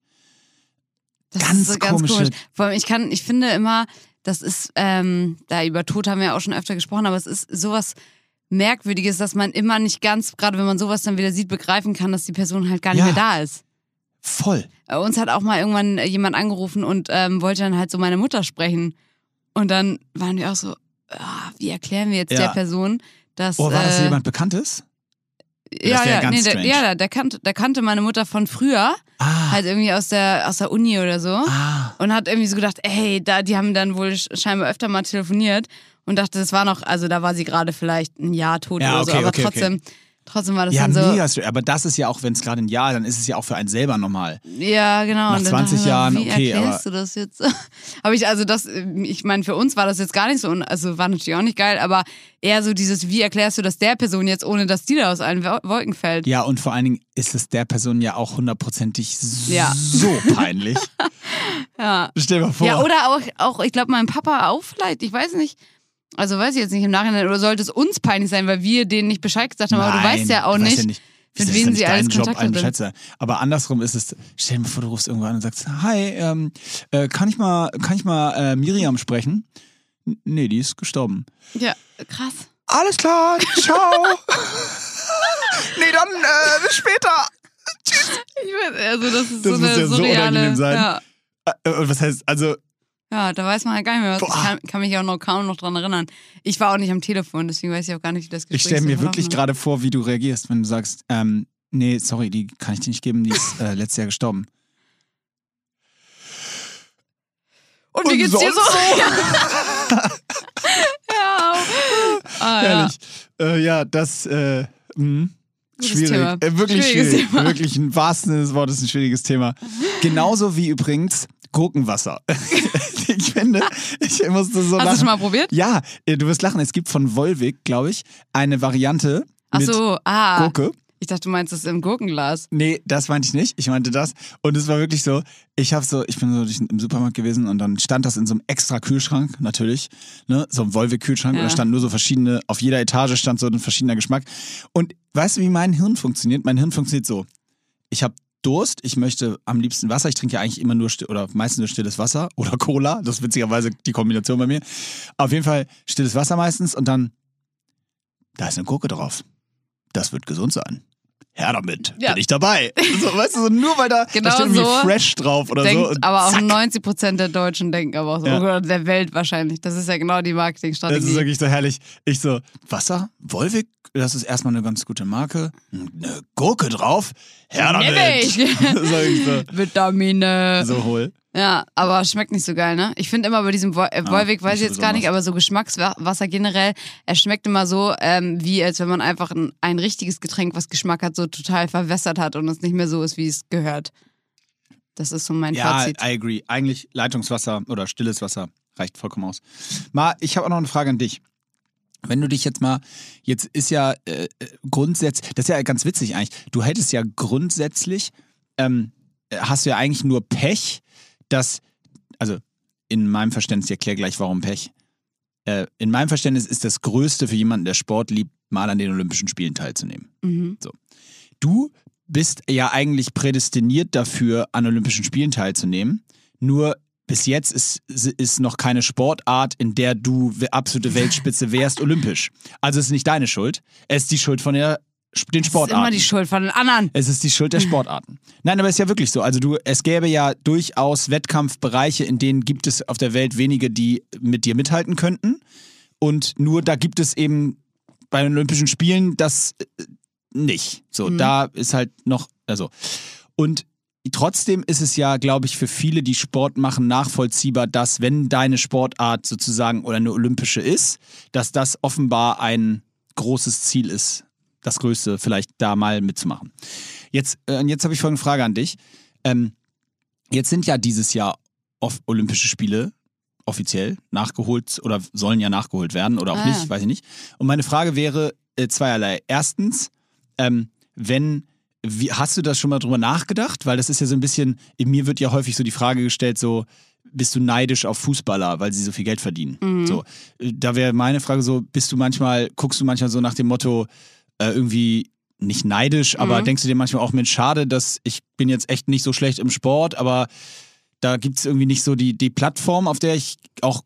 Das Ganz ist so ganz komische- komisch. Vor allem, ich kann, ich finde immer, das ist, ähm, da über Tod haben wir ja auch schon öfter gesprochen, aber es ist sowas Merkwürdiges, dass man immer nicht ganz, gerade wenn man sowas dann wieder sieht, begreifen kann, dass die Person halt gar nicht Ja. mehr da ist. Voll. Äh, Uns hat auch mal irgendwann äh, jemand angerufen und ähm, wollte dann halt so meine Mutter sprechen. Und dann waren wir auch so, ah, wie erklären wir jetzt Ja. der Person, dass. Oh, war das äh, jemand Bekanntes? Ja, ja, ganz nee, der, ja, der, der, kannte, der kannte meine Mutter von früher, Ah, halt irgendwie aus der, aus der Uni oder so. ah. Und hat irgendwie so gedacht, ey, da, die haben dann wohl sch- scheinbar öfter mal telefoniert und dachte, das war noch, also da war sie gerade vielleicht ein Jahr tot Ja, oder okay, so, aber okay, okay. trotzdem, trotzdem war das Ja, dann so. mega. Aber das ist ja auch, wenn es gerade ein Jahr, dann ist es ja auch für einen selber normal. Ja, genau. Nach Und dann 20 dachte ich mir, Jahren, wie okay, erklärst du das jetzt? aber ich, also das, ich meine, für uns war das jetzt gar nicht so, also war natürlich auch nicht geil, aber eher so dieses, wie erklärst du das der Person jetzt, ohne dass die da aus allen Wo- Wolken fällt? Ja, und vor allen Dingen ist es der Person ja auch hundertprozentig Ja. so peinlich. Ja. Stell dir mal vor. Ja, oder auch, auch ich glaube, mein Papa auch vielleicht, ich weiß nicht. Also weiß ich jetzt nicht im Nachhinein, oder sollte es uns peinlich sein, weil wir denen nicht Bescheid gesagt haben, aber du Nein, weißt ja auch nicht, ja nicht mit wem sie alles Kontakt sagen. Aber andersrum ist es, stell dir mal vor, du rufst irgendwo an und sagst, hi, ähm, äh, kann ich mal, kann ich mal äh, Miriam sprechen? N nee, die ist gestorben. Ja, krass. Alles klar, ciao. nee, dann äh, bis später. Ich weiß, also das ist Das so muss eine ja so surreale. unangenehm sein. Ja. Äh, und was heißt, also, ja, da weiß man ja gar nicht mehr was. Boah. Ich kann, kann mich auch noch kaum noch dran erinnern. Ich war auch nicht am Telefon, deswegen weiß ich auch gar nicht, wie das Gespräch ich stelle mir wirklich gerade vor, wie du reagierst, wenn du sagst, ähm, nee, sorry, die kann ich dir nicht geben, die ist äh, letztes Jahr gestorben. ist. Und wie geht's dir so? ja. Ah, ja. Ehrlich. Äh, ja, das, äh, mh, schwierig. Thema. Äh, wirklich Schwieriges schwierig. Thema. Wirklich im wahrsten Sinne des Wortes ein schwieriges Thema. Genauso wie übrigens Gurkenwasser. ich finde, ich musste so Hast du lachen. schon mal probiert? Ja, äh, du wirst lachen. Es gibt von Volvic, glaube ich, eine Variante Ach mit so, ah. Gurke. Ich dachte, du meinst das im Gurkenglas. Nee, das meinte ich nicht. Ich meinte das. Und es war wirklich so, ich habe so, ich bin so durch- im Supermarkt gewesen und dann stand das in so einem extra Kühlschrank, natürlich, ne, so ein Volvic-Kühlschrank Ja. und da standen nur so verschiedene, auf jeder Etage stand so ein verschiedener Geschmack. Und weißt du, wie mein Hirn funktioniert? Mein Hirn funktioniert so. Ich habe Durst, ich möchte am liebsten Wasser. Ich trinke ja eigentlich immer nur oder meistens nur stilles Wasser oder Cola. Das ist witzigerweise die Kombination bei mir. Auf jeden Fall stilles Wasser meistens und dann, da ist eine Gurke drauf. Das wird gesund sein. Her damit, Ja. bin ich dabei. So, weißt du, so nur weil da, Genau da steht irgendwie so fresh drauf oder Denkt, so. aber auch zack. 90 Prozent der Deutschen denken aber auch so, Ja. oder der Welt wahrscheinlich. Das ist ja genau die Das Marketingstrategie. ist wirklich so herrlich. Ich so, Wasser, Volvic, das ist erstmal eine ganz gute Marke. Eine Gurke drauf, her damit. Ich so, Vitamine. so hohl. Ja, aber schmeckt nicht so geil, ne? Ich finde immer bei diesem Wo äh, Wolwig, weiß ich jetzt gar nicht, aber so Geschmackswasser generell, er schmeckt immer so, ähm, wie als wenn man einfach ein, ein richtiges Getränk, was Geschmack hat, so total verwässert hat und es nicht mehr so ist, wie es gehört. Das ist so mein Ja, Fazit. I agree. Eigentlich Leitungswasser oder stilles Wasser reicht vollkommen aus. Ma, ich habe auch noch eine Frage an dich. Wenn du dich jetzt mal, jetzt ist ja äh, grundsätzlich, das ist ja ganz witzig eigentlich, du hättest ja grundsätzlich, ähm, hast du ja eigentlich nur Pech, dass, also in meinem Verständnis, ich erkläre gleich, warum Pech. Äh, in meinem Verständnis ist das Größte für jemanden, der Sport liebt, mal an den Olympischen Spielen teilzunehmen. Mhm. Du bist ja eigentlich prädestiniert dafür, an Olympischen Spielen teilzunehmen. Nur bis jetzt ist, ist noch keine Sportart, in der du absolute Weltspitze wärst, olympisch. Also es ist nicht deine Schuld. Es ist die Schuld von der, den Das ist Sportarten. immer die Schuld von den anderen. Es ist die Schuld der Sportarten. Nein, aber es ist ja wirklich so. Also du, es gäbe ja durchaus Wettkampfbereiche, in denen gibt es auf der Welt wenige, die mit dir mithalten könnten. Und nur da gibt es eben bei den Olympischen Spielen das äh, nicht. So, Mhm. da ist halt noch, also. Und trotzdem ist es ja, glaube ich, für viele, die Sport machen, nachvollziehbar, dass wenn deine Sportart sozusagen oder eine olympische ist, dass das offenbar ein großes Ziel ist, das Größte vielleicht da mal mitzumachen. Jetzt, äh, und jetzt habe ich folgende Frage an dich. Ähm, jetzt sind ja dieses Jahr off Olympische Spiele offiziell nachgeholt oder sollen ja nachgeholt werden oder auch Ah, nicht, weiß ich nicht. Und meine Frage wäre äh, zweierlei. Erstens, ähm, wenn wie, hast du das schon mal drüber nachgedacht? Weil das ist ja so ein bisschen, in mir wird ja häufig so die Frage gestellt, so, bist du neidisch auf Fußballer, weil sie so viel Geld verdienen? Mhm. So, äh, da wäre meine Frage so, bist du manchmal, guckst du manchmal so nach dem Motto, äh, irgendwie nicht neidisch, aber Mhm. denkst du dir manchmal auch, Mensch, schade, dass ich bin jetzt echt nicht so schlecht im Sport, aber da gibt es irgendwie nicht so die, die Plattform, auf der ich auch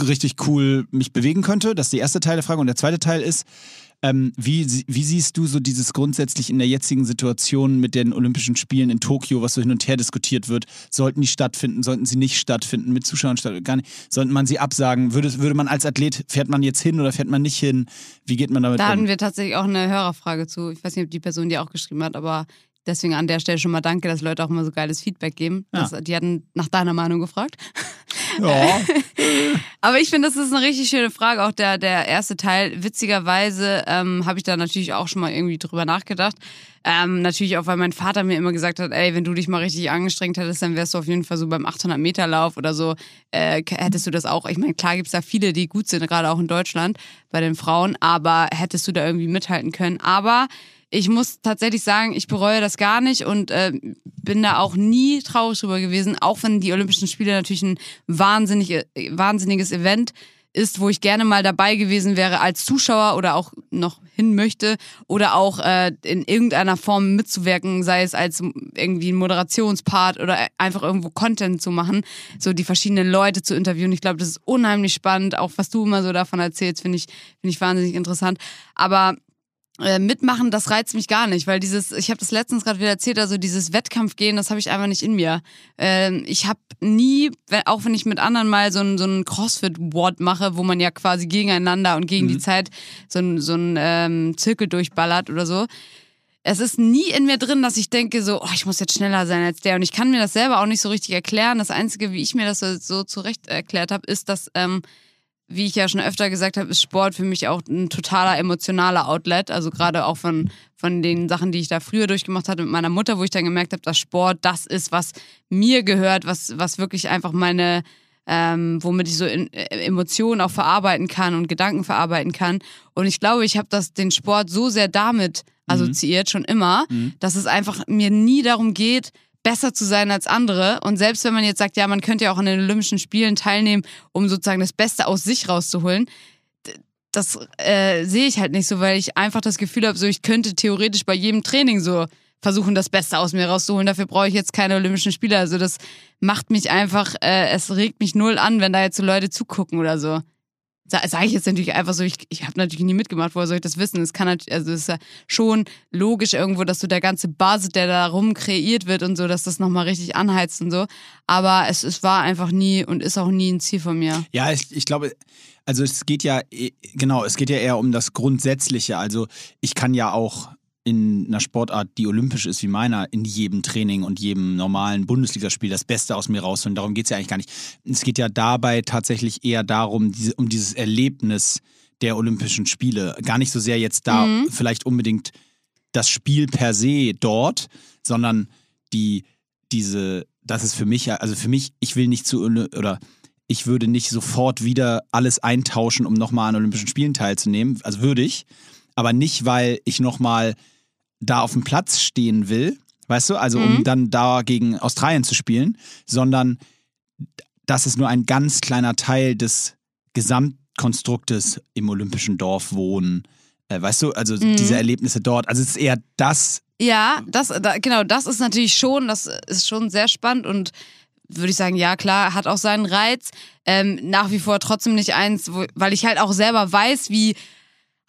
richtig cool mich bewegen könnte. Das ist der erste Teil der Frage. Und der zweite Teil ist, ähm, wie, wie siehst du so dieses grundsätzlich in der jetzigen Situation mit den Olympischen Spielen in Tokio, was so hin und her diskutiert wird? Sollten die stattfinden? Sollten sie nicht stattfinden? Mit Zuschauern statt, gar nicht? Sollte man sie absagen? Würde, würde man als Athlet, fährt man jetzt hin oder fährt man nicht hin? Wie geht man damit Da um? hatten wir tatsächlich auch eine Hörerfrage zu. Ich weiß nicht, ob die Person die auch geschrieben hat, aber deswegen an der Stelle schon mal danke, dass Leute auch immer so geiles Feedback geben. Ja. Das, die hatten nach deiner Meinung gefragt. Ja. Aber ich finde, das ist eine richtig schöne Frage. Auch der, der erste Teil. Witzigerweise ähm, habe ich da natürlich auch schon mal irgendwie drüber nachgedacht. Ähm, natürlich auch, weil mein Vater mir immer gesagt hat, ey, wenn du dich mal richtig angestrengt hättest, dann wärst du auf jeden Fall so beim 800 Meter Lauf oder so, äh, hättest du das auch. Ich meine, klar gibt's da viele, die gut sind, gerade auch in Deutschland bei den Frauen, aber hättest du da irgendwie mithalten können. Aber ich muss tatsächlich sagen, ich bereue das gar nicht und äh, bin da auch nie traurig drüber gewesen, auch wenn die Olympischen Spiele natürlich ein wahnsinnig, äh, wahnsinniges Event ist, wo ich gerne mal dabei gewesen wäre als Zuschauer oder auch noch hin möchte oder auch äh, in irgendeiner Form mitzuwirken, sei es als irgendwie ein Moderationspart oder einfach irgendwo Content zu machen, so die verschiedenen Leute zu interviewen. Ich glaube, das ist unheimlich spannend, auch was du immer so davon erzählst, finde ich, finde ich wahnsinnig interessant. Aber äh, mitmachen, das reizt mich gar nicht, weil dieses, ich habe das letztens gerade wieder erzählt, also dieses Wettkampfgehen, das habe ich einfach nicht in mir. Ähm, ich habe nie, auch wenn ich mit anderen mal so ein, so ein Crossfit-Ward mache, wo man ja quasi gegeneinander und gegen die Zeit so ein, so ein ähm, Zirkel durchballert oder so, es ist nie in mir drin, dass ich denke so, oh, ich muss jetzt schneller sein als der. Und ich kann mir das selber auch nicht so richtig erklären. Das Einzige, wie ich mir das so, so zurecht erklärt habe, ist, dass ähm, wie ich ja schon öfter gesagt habe, ist Sport für mich auch ein totaler emotionaler Outlet. Also gerade auch von, von den Sachen, die ich da früher durchgemacht hatte mit meiner Mutter, wo ich dann gemerkt habe, dass Sport das ist, was mir gehört, was, was wirklich einfach meine, ähm, womit ich so in, äh, Emotionen auch verarbeiten kann und Gedanken verarbeiten kann. Und ich glaube, ich habe das den Sport so sehr damit assoziiert, schon immer, dass es einfach mir nie darum geht, besser zu sein als andere. Und selbst wenn man jetzt sagt, ja, man könnte ja auch an den Olympischen Spielen teilnehmen, um sozusagen das Beste aus sich rauszuholen, das äh, sehe ich halt nicht so, weil ich einfach das Gefühl habe, so ich könnte theoretisch bei jedem Training so versuchen, das Beste aus mir rauszuholen. Dafür brauche ich jetzt keine Olympischen Spiele. Also das macht mich einfach, äh, es regt mich null an, wenn da jetzt so Leute zugucken oder so. Sage ich jetzt natürlich einfach so, ich, ich habe natürlich nie mitgemacht, woher soll ich das wissen? Es kann natürlich, also ist ja schon logisch irgendwo, dass so der ganze Buzz, der da rum kreiert wird und so, dass das nochmal richtig anheizt und so. Aber es, es war einfach nie und ist auch nie ein Ziel von mir. Ja, ich, ich glaube, also es geht ja, eh- genau, es geht ja eher um das Grundsätzliche. Also ich kann ja auch in einer Sportart, die olympisch ist wie meiner, in jedem Training und jedem normalen Bundesligaspiel das Beste aus mir rausholen. Darum geht es ja eigentlich gar nicht. Es geht ja dabei tatsächlich eher darum, diese, um dieses Erlebnis der Olympischen Spiele. Gar nicht so sehr jetzt da vielleicht unbedingt das Spiel per se dort, sondern die, diese, das ist für mich, also für mich, ich will nicht zu, oder ich würde nicht sofort wieder alles eintauschen, um nochmal an Olympischen Spielen teilzunehmen. Also würde ich, aber nicht, weil ich nochmal da auf dem Platz stehen will, weißt du, also um dann da gegen Australien zu spielen, sondern das ist nur ein ganz kleiner Teil des Gesamtkonstruktes im Olympischen Dorf wohnen. Äh, weißt du, also diese Erlebnisse dort. Also es ist eher das, Ja, das, da, genau, das ist natürlich schon, das ist schon sehr spannend und würde ich sagen, ja klar, hat auch seinen Reiz. Ähm, nach wie vor trotzdem nicht eins, wo, weil ich halt auch selber weiß, wie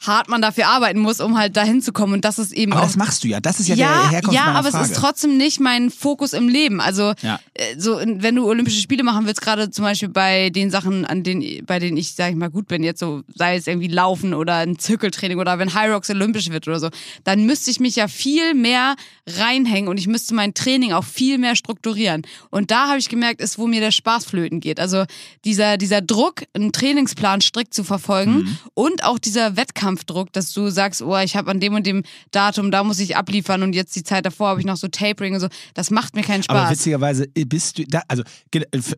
hart man dafür arbeiten muss, um halt dahin zu kommen. Und das ist eben aber auch das machst du ja. Das ist ja, ja, der Herkunft ja, aber Frage. es ist trotzdem nicht mein Fokus im Leben. Also Ja. äh, so, wenn du Olympische Spiele machen willst, gerade zum Beispiel bei den Sachen, an denen, bei denen ich, sag ich mal, gut bin, jetzt so, sei es irgendwie Laufen oder ein Zirkeltraining oder wenn High Rocks olympisch wird oder so, dann müsste ich mich ja viel mehr reinhängen und ich müsste mein Training auch viel mehr strukturieren. Und da habe ich gemerkt, ist, wo mir der Spaß flöten geht. Also dieser, dieser Druck, einen Trainingsplan strikt zu verfolgen Mhm. und auch dieser Wettkampfdruck, dass du sagst, oh, ich habe an dem und dem Datum, da muss ich abliefern und jetzt die Zeit davor habe ich noch so Tapering und so. Das macht mir keinen Aber Spaß. witzigerweise bist du da, also äh, f-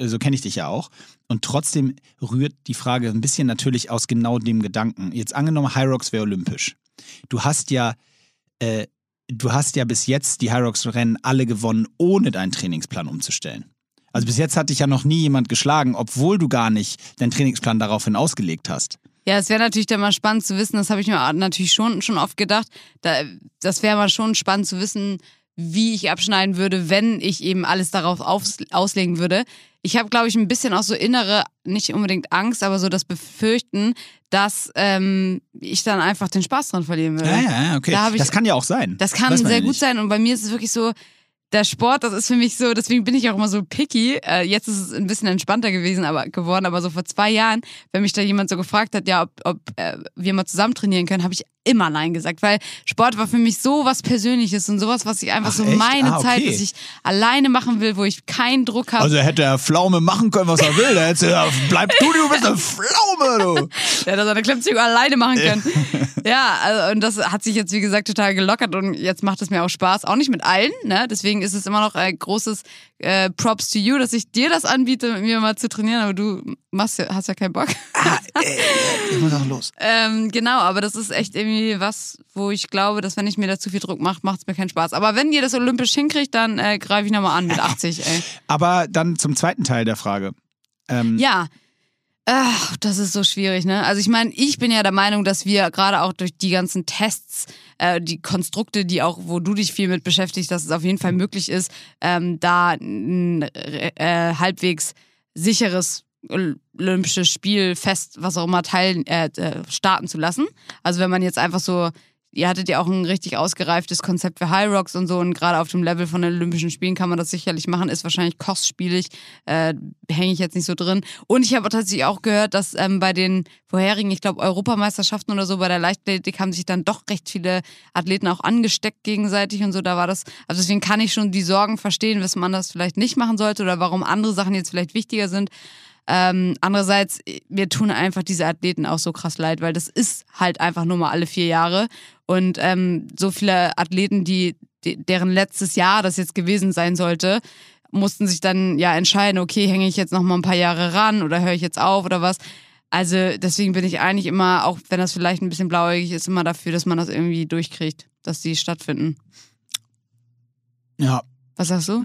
so kenne ich dich ja auch. Und trotzdem rührt die Frage ein bisschen natürlich aus genau dem Gedanken. Jetzt angenommen, High Rocks wäre olympisch. Du hast ja, äh, du hast ja bis jetzt die High Rocks Rennen alle gewonnen, ohne deinen Trainingsplan umzustellen. Also bis jetzt hat dich ja noch nie jemand geschlagen, obwohl du gar nicht deinen Trainingsplan daraufhin ausgelegt hast. Ja, es wäre natürlich dann mal spannend zu wissen, das habe ich mir natürlich schon, schon oft gedacht, da, das wäre mal schon spannend zu wissen, wie ich abschneiden würde, wenn ich eben alles darauf aufs, auslegen würde. Ich habe, glaube ich, ein bisschen auch so innere, nicht unbedingt Angst, aber so das Befürchten, dass ähm, ich dann einfach den Spaß dran verlieren würde. Ja, ja, ja, okay. Da ich- das kann ja auch sein. Das kann sehr gut sein und bei mir ist es wirklich so, der Sport, das ist für mich so, deswegen bin ich auch immer so picky. Äh, jetzt ist es ein bisschen entspannter gewesen, aber geworden, aber so vor zwei Jahren, wenn mich da jemand so gefragt hat, ja, ob, ob äh, wir mal zusammen trainieren können, habe ich immer Nein gesagt, weil Sport war für mich so was Persönliches und sowas, was ich einfach Ach, so echt? meine Ah, Zeit, okay. dass ich alleine machen will, wo ich keinen Druck habe. Also hätte er Pflaume machen können, was er will. Da hätte er, bleib du, du bist eine Pflaume, du. Der hätte seine Klimmzüge alleine machen können. ja, also, und das hat sich jetzt, wie gesagt, total gelockert und jetzt macht es mir auch Spaß. Auch nicht mit allen, ne? Deswegen ist es immer noch ein großes äh, Props to you, dass ich dir das anbiete, mit mir mal zu trainieren, aber du machst ja, hast ja keinen Bock. Ah, äh, ich muss auch los. ähm, genau, aber das ist echt irgendwie was, wo ich glaube, dass wenn ich mir da zu viel Druck mache, macht es mir keinen Spaß. Aber wenn ihr das olympisch hinkriegt, dann äh, greife ich nochmal an mit 80, ey. Aber dann zum zweiten Teil der Frage. Ähm, Ja. Ach, das ist so schwierig, ne? Also ich meine, ich bin ja der Meinung, dass wir gerade auch durch die ganzen Tests, äh, die Konstrukte, die auch, wo du dich viel mit beschäftigst, dass es auf jeden Fall möglich ist, ähm, da ein äh, halbwegs sicheres olympisches Spiel fest, was auch immer teilen, äh, äh, starten zu lassen. Also wenn man jetzt einfach so, ihr hattet ja auch ein richtig ausgereiftes Konzept für High Rocks und so und gerade auf dem Level von den Olympischen Spielen kann man das sicherlich machen, ist wahrscheinlich kostspielig, äh, hänge ich jetzt nicht so drin. Und ich habe tatsächlich auch gehört, dass ähm, bei den vorherigen, ich glaube Europameisterschaften oder so, bei der Leichtathletik haben sich dann doch recht viele Athleten auch angesteckt gegenseitig und so, da war das, also deswegen kann ich schon die Sorgen verstehen, weshalb man das vielleicht nicht machen sollte oder warum andere Sachen jetzt vielleicht wichtiger sind. Ähm, andererseits, mir tun einfach diese Athleten auch so krass leid, weil das ist halt einfach nur mal alle vier Jahre. Und ähm, so viele Athleten, die, die, deren letztes Jahr das jetzt gewesen sein sollte, mussten sich dann ja entscheiden, okay, hänge ich jetzt noch mal ein paar Jahre ran oder höre ich jetzt auf oder was. Also deswegen bin ich eigentlich immer, auch wenn das vielleicht ein bisschen blauäugig ist, immer dafür, dass man das irgendwie durchkriegt, dass die stattfinden. ja. Was sagst du?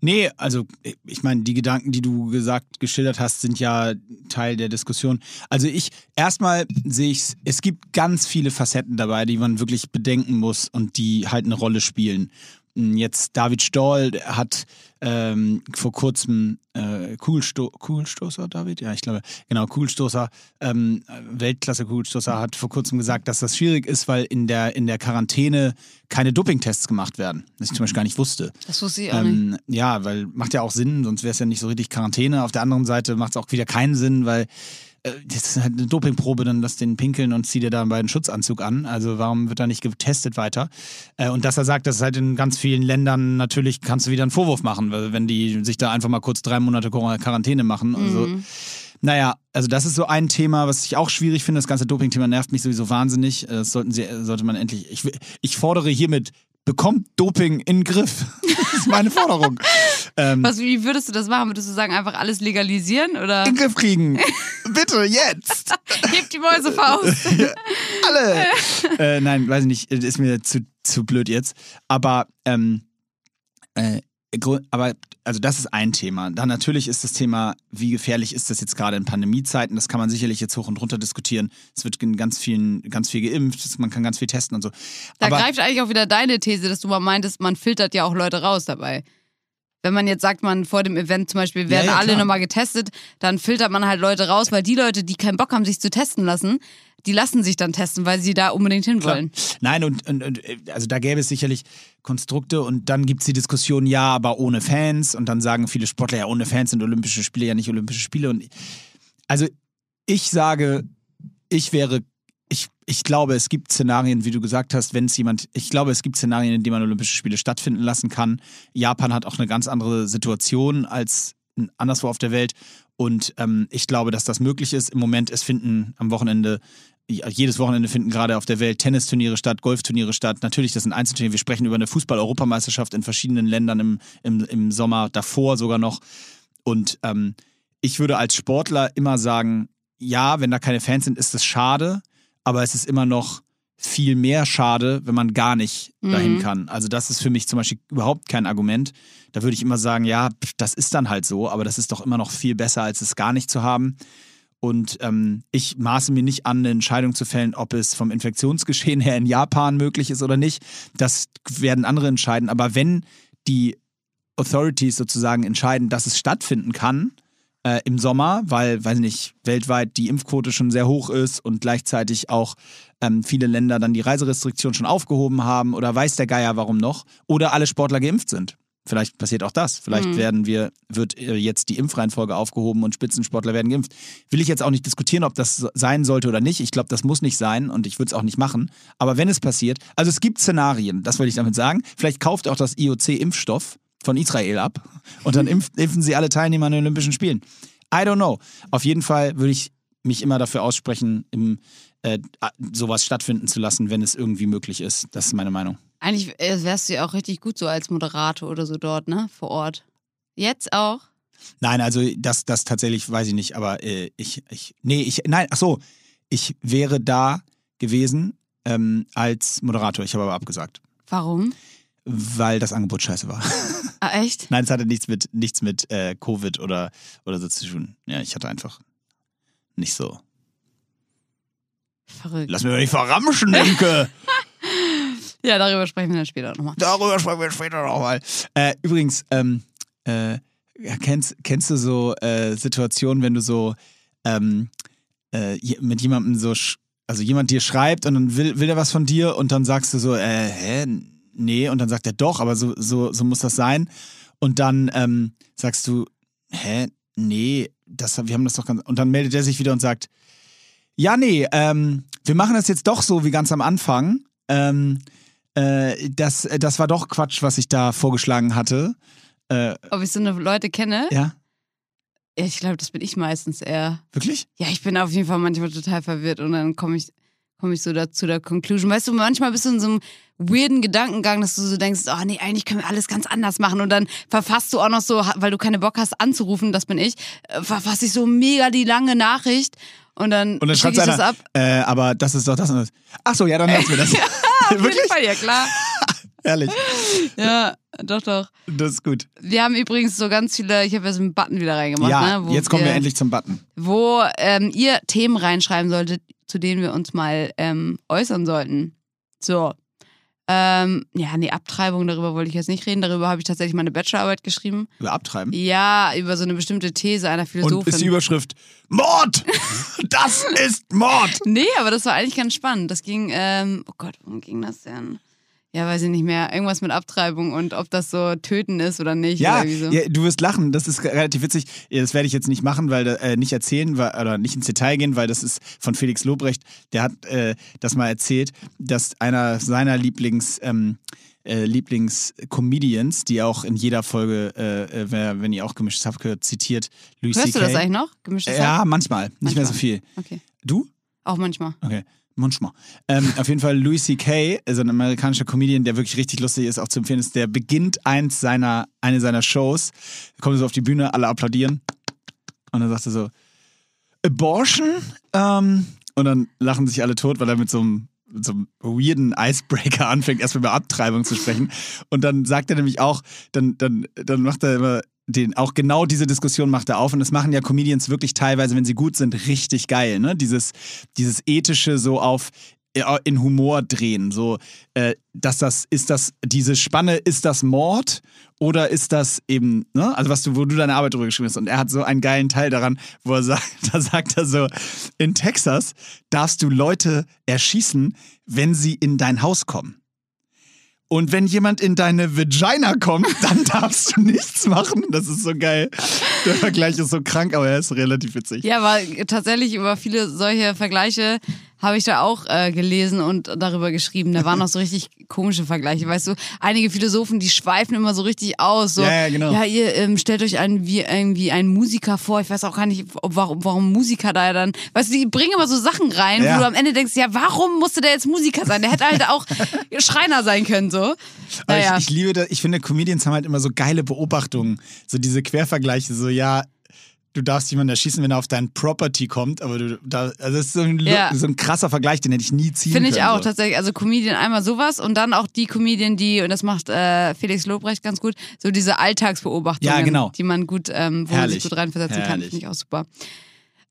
Nee, also ich meine, die Gedanken, die du gesagt, geschildert hast, sind ja Teil der Diskussion. Also ich, erstmal sehe ich es gibt ganz viele Facetten dabei, die man wirklich bedenken muss und die halt eine Rolle spielen. Jetzt David Stoll hat ähm, vor kurzem äh, Kugelsto Kugelstoßer, David? Ja, ich glaube, genau, Kugelstoßer, ähm, Weltklasse-Kugelstoßer hat vor kurzem gesagt, dass das schwierig ist, weil in der, in der Quarantäne keine Dopingtests gemacht werden. Was ich zum Beispiel gar nicht wusste. Das wusste ich auch nicht. Ähm, ja, weil macht ja auch Sinn, sonst wäre es ja nicht so richtig Quarantäne. Auf der anderen Seite macht es auch wieder keinen Sinn, weil das ist halt eine Dopingprobe, dann lass den pinkeln und zieh dir da einen Schutzanzug an. Also warum wird da nicht getestet weiter? Äh, und dass er sagt, dass halt in ganz vielen Ländern natürlich kannst du wieder einen Vorwurf machen, wenn die sich da einfach mal kurz drei Monate Quarantäne machen. Also, naja, also das ist so ein Thema, was ich auch schwierig finde. Das ganze Doping-Thema nervt mich sowieso wahnsinnig. Äh, Das sollten sie, sollte man endlich. Ich, ich fordere hiermit, bekommt Doping in den Griff. das ist meine Forderung. ähm, Was, wie würdest du das machen? Würdest du sagen, einfach alles legalisieren oder in den Griff kriegen. Bitte, jetzt. hebt die Mäuse Faust? Alle. äh, nein, weiß ich nicht, ist mir zu, zu blöd jetzt. Aber, ähm, äh, aber, also das ist ein Thema. Dann natürlich ist das Thema, wie gefährlich ist das jetzt gerade in Pandemiezeiten? Das kann man sicherlich jetzt hoch und runter diskutieren. Es wird in ganz vielen, ganz viel geimpft, man kann ganz viel testen und so. Da aber, greift eigentlich auch wieder deine These, dass du mal meintest, man filtert ja auch Leute raus dabei. Wenn man jetzt sagt, man vor dem Event zum Beispiel werden Ja, ja, alle nochmal getestet, dann filtert man halt Leute raus, weil die Leute, die keinen Bock haben, sich zu testen lassen, die lassen sich dann testen, weil sie da unbedingt hinwollen. Nein, und, und, und äh, also da gäbe es sicherlich Konstrukte und dann gibt es die Diskussion, ja, aber ohne Fans. Und dann sagen viele Sportler, ja, ohne Fans sind Olympische Spiele ja nicht Olympische Spiele. Und also ich sage, ich wäre, ich, ich glaube, es gibt Szenarien, wie du gesagt hast, wenn es jemand, ich glaube, es gibt Szenarien, in denen man Olympische Spiele stattfinden lassen kann. Japan hat auch eine ganz andere Situation als anderswo auf der Welt. Und ähm, ich glaube, dass das möglich ist. Im Moment, es finden am Wochenende jedes Wochenende finden gerade auf der Welt Tennisturniere statt, Golfturniere statt. Natürlich, das sind Einzelturniere. Wir sprechen über eine Fußball-Europameisterschaft in verschiedenen Ländern im, im, im Sommer, davor sogar noch. Und ähm, ich würde als Sportler immer sagen, ja, wenn da keine Fans sind, ist das schade, aber es ist immer noch viel mehr schade, wenn man gar nicht dahin Mhm. kann. Also das ist für mich zum Beispiel überhaupt kein Argument. Da würde ich immer sagen, ja, das ist dann halt so, aber das ist doch immer noch viel besser, als es gar nicht zu haben. Und ähm, ich maße mir nicht an, eine Entscheidung zu fällen, ob es vom Infektionsgeschehen her in Japan möglich ist oder nicht. Das werden andere entscheiden. Aber wenn die Authorities sozusagen entscheiden, dass es stattfinden kann äh, im Sommer, weil, weiß nicht, weltweit die Impfquote schon sehr hoch ist und gleichzeitig auch ähm, viele Länder dann die Reiserestriktion schon aufgehoben haben oder weiß der Geier warum noch, oder alle Sportler geimpft sind. Vielleicht passiert auch das. Vielleicht Mhm. werden wir, wird äh, jetzt die Impfreihenfolge aufgehoben und Spitzensportler werden geimpft. Will ich jetzt auch nicht diskutieren, ob das sein sollte oder nicht. Ich glaube, das muss nicht sein und ich würde es auch nicht machen. Aber wenn es passiert, also es gibt Szenarien, das wollte ich damit sagen. Vielleicht kauft auch das IOC-Impfstoff von Israel ab und dann impf, impfen sie alle Teilnehmer an den Olympischen Spielen. I don't know. Auf jeden Fall würde ich mich immer dafür aussprechen, im, äh, sowas stattfinden zu lassen, wenn es irgendwie möglich ist. Das ist meine Meinung. Eigentlich äh, wärst du ja auch richtig gut so als Moderator oder so dort, ne? Vor Ort. Jetzt auch? Nein, also das, das tatsächlich weiß ich nicht, aber äh, ich, ich, nee, ich, nein, ach so, ich wäre da gewesen ähm, als Moderator. Ich habe aber abgesagt, Warum? weil das Angebot scheiße war. Ah, echt? nein, es hatte nichts mit, nichts mit äh, Covid oder, oder so zu tun. Ja, ich hatte einfach nicht so. Verrückt. Lass mich doch nicht verramschen, Imke! Ja, darüber sprechen wir dann später nochmal. Darüber sprechen wir später nochmal. Äh, übrigens, ähm, äh, kennst, kennst du so äh, Situationen, wenn du so ähm, äh, mit jemandem so, also jemand dir schreibt und dann will, will er was von dir und dann sagst du so, äh, hä, nee, und dann sagt er doch, aber so, so, so muss das sein. Und dann ähm, sagst du, hä, nee, das, wir haben das doch ganz. Und dann meldet er sich wieder und sagt, ja, nee, ähm, wir machen das jetzt doch so wie ganz am Anfang. Ähm, äh, das, äh, das war doch Quatsch, was ich da vorgeschlagen hatte. Äh, Ob ich so eine Leute kenne? ja, Ja, ich glaube, das bin ich meistens eher. wirklich? Ja, ich bin auf jeden Fall manchmal total verwirrt und dann komme ich, komm ich so da, zu der Conclusion. Weißt du, manchmal bist du in so einem weirden Gedankengang, dass du so denkst, oh nee, eigentlich können wir alles ganz anders machen und dann verfasst du auch noch so, weil du keine Bock hast anzurufen, das bin ich, äh, verfasse ich so mega die lange Nachricht und dann, Und dann schicke ich das einer, ab. äh, aber das ist doch das und das. Ach so, ja, dann lassen wir das. Jeden wirklich? Fall, ja klar. Ehrlich, Ja, doch, doch. das ist gut. Wir haben übrigens so ganz viele, ich habe ja so einen Button wieder reingemacht, ja, ne? jetzt kommen wir endlich zum Button. wo ähm, ihr Themen reinschreiben solltet, zu denen wir uns mal ähm, äußern sollten. So. Ähm, ja, nee, Abtreibung, darüber wollte ich jetzt nicht reden. Darüber habe ich tatsächlich meine Bachelorarbeit geschrieben. Über Abtreiben. Ja, über so eine bestimmte These einer Und Philosophin. ist die Überschrift Mord! Das ist Mord! nee, aber das war eigentlich ganz spannend. Das ging, ähm, oh Gott, worum ging das denn? Ja, weiß ich nicht mehr. Irgendwas mit Abtreibung und ob das so töten ist oder nicht. Ja, oder so. ja, du wirst lachen. Das ist relativ witzig. Ja, Das werde ich jetzt nicht machen, weil äh, nicht erzählen weil, oder nicht ins Detail gehen, weil das ist von Felix Lobrecht. Der hat äh, das mal erzählt, dass einer seiner Lieblings ähm, äh, Lieblingscomedians, die auch in jeder Folge, äh, äh, wenn, wenn ihr auch gemischtes Hack gehört, zitiert, Louis Hörst du das eigentlich noch? Gemischtes Ja, Hack? manchmal. Nicht mehr so Manchmal. viel. Okay. Du? Auch manchmal. Okay. Manchmal. Ähm, auf jeden Fall Louis C.K., also ein amerikanischer Comedian, der wirklich richtig lustig ist, auch zu empfehlen ist, der beginnt eins seiner, eine seiner Shows, kommt so auf die Bühne, alle applaudieren und dann sagt er so, Abortion? Ähm, und dann lachen sich alle tot, weil er mit so einem so einem weirden Icebreaker anfängt, erstmal über Abtreibung zu sprechen. Und dann sagt er nämlich auch, dann, dann, dann macht er immer den, auch genau diese Diskussion macht er auf. Und das machen ja Comedians wirklich teilweise, wenn sie gut sind, richtig geil. Ne? Dieses, dieses ethische so auf äh, in Humor drehen. So, äh, dass das, ist das, diese Spanne, ist das Mord oder ist das eben, ne? Also was du, wo du deine Arbeit drüber geschrieben hast. Und er hat so einen geilen Teil daran, wo er sagt, da sagt er so, in Texas darfst du Leute erschießen, wenn sie in dein Haus kommen. Und wenn jemand in deine Vagina kommt, dann darfst du nichts machen. Das ist so geil. Der Vergleich ist so krank, aber er ist relativ witzig. Ja, aber tatsächlich über viele solche Vergleiche habe ich da auch äh, gelesen und darüber geschrieben. Da waren auch so richtig komische Vergleiche. Weißt du, einige Philosophen, die schweifen immer so richtig aus. So, Ja, ja, genau. Ja, ihr ähm, stellt euch einen, wie irgendwie einen Musiker vor. Ich weiß auch gar nicht, ob, warum, warum Musiker da dann. Weißt du, die bringen immer so Sachen rein, Ja. wo du am Ende denkst, ja, warum musste der jetzt Musiker sein? Der hätte halt auch Schreiner sein können, so. Naja. ich, ich liebe das, ich finde, Comedians haben halt immer so geile Beobachtungen. So diese Quervergleiche, so ja, du darfst jemanden erschießen, wenn er auf dein Property kommt, aber du da, also das ist so ein, Ja. so ein krasser Vergleich, den hätte ich nie ziehen Finde ich können. auch so. tatsächlich. Also Comedian einmal sowas und dann auch die Comedian, die, und das macht äh, Felix Lobrecht ganz gut, so diese Alltagsbeobachtungen, Ja, genau. die man gut, ähm, wo man sich Herrlich. gut reinversetzen kann. Herrlich. Finde ich auch super.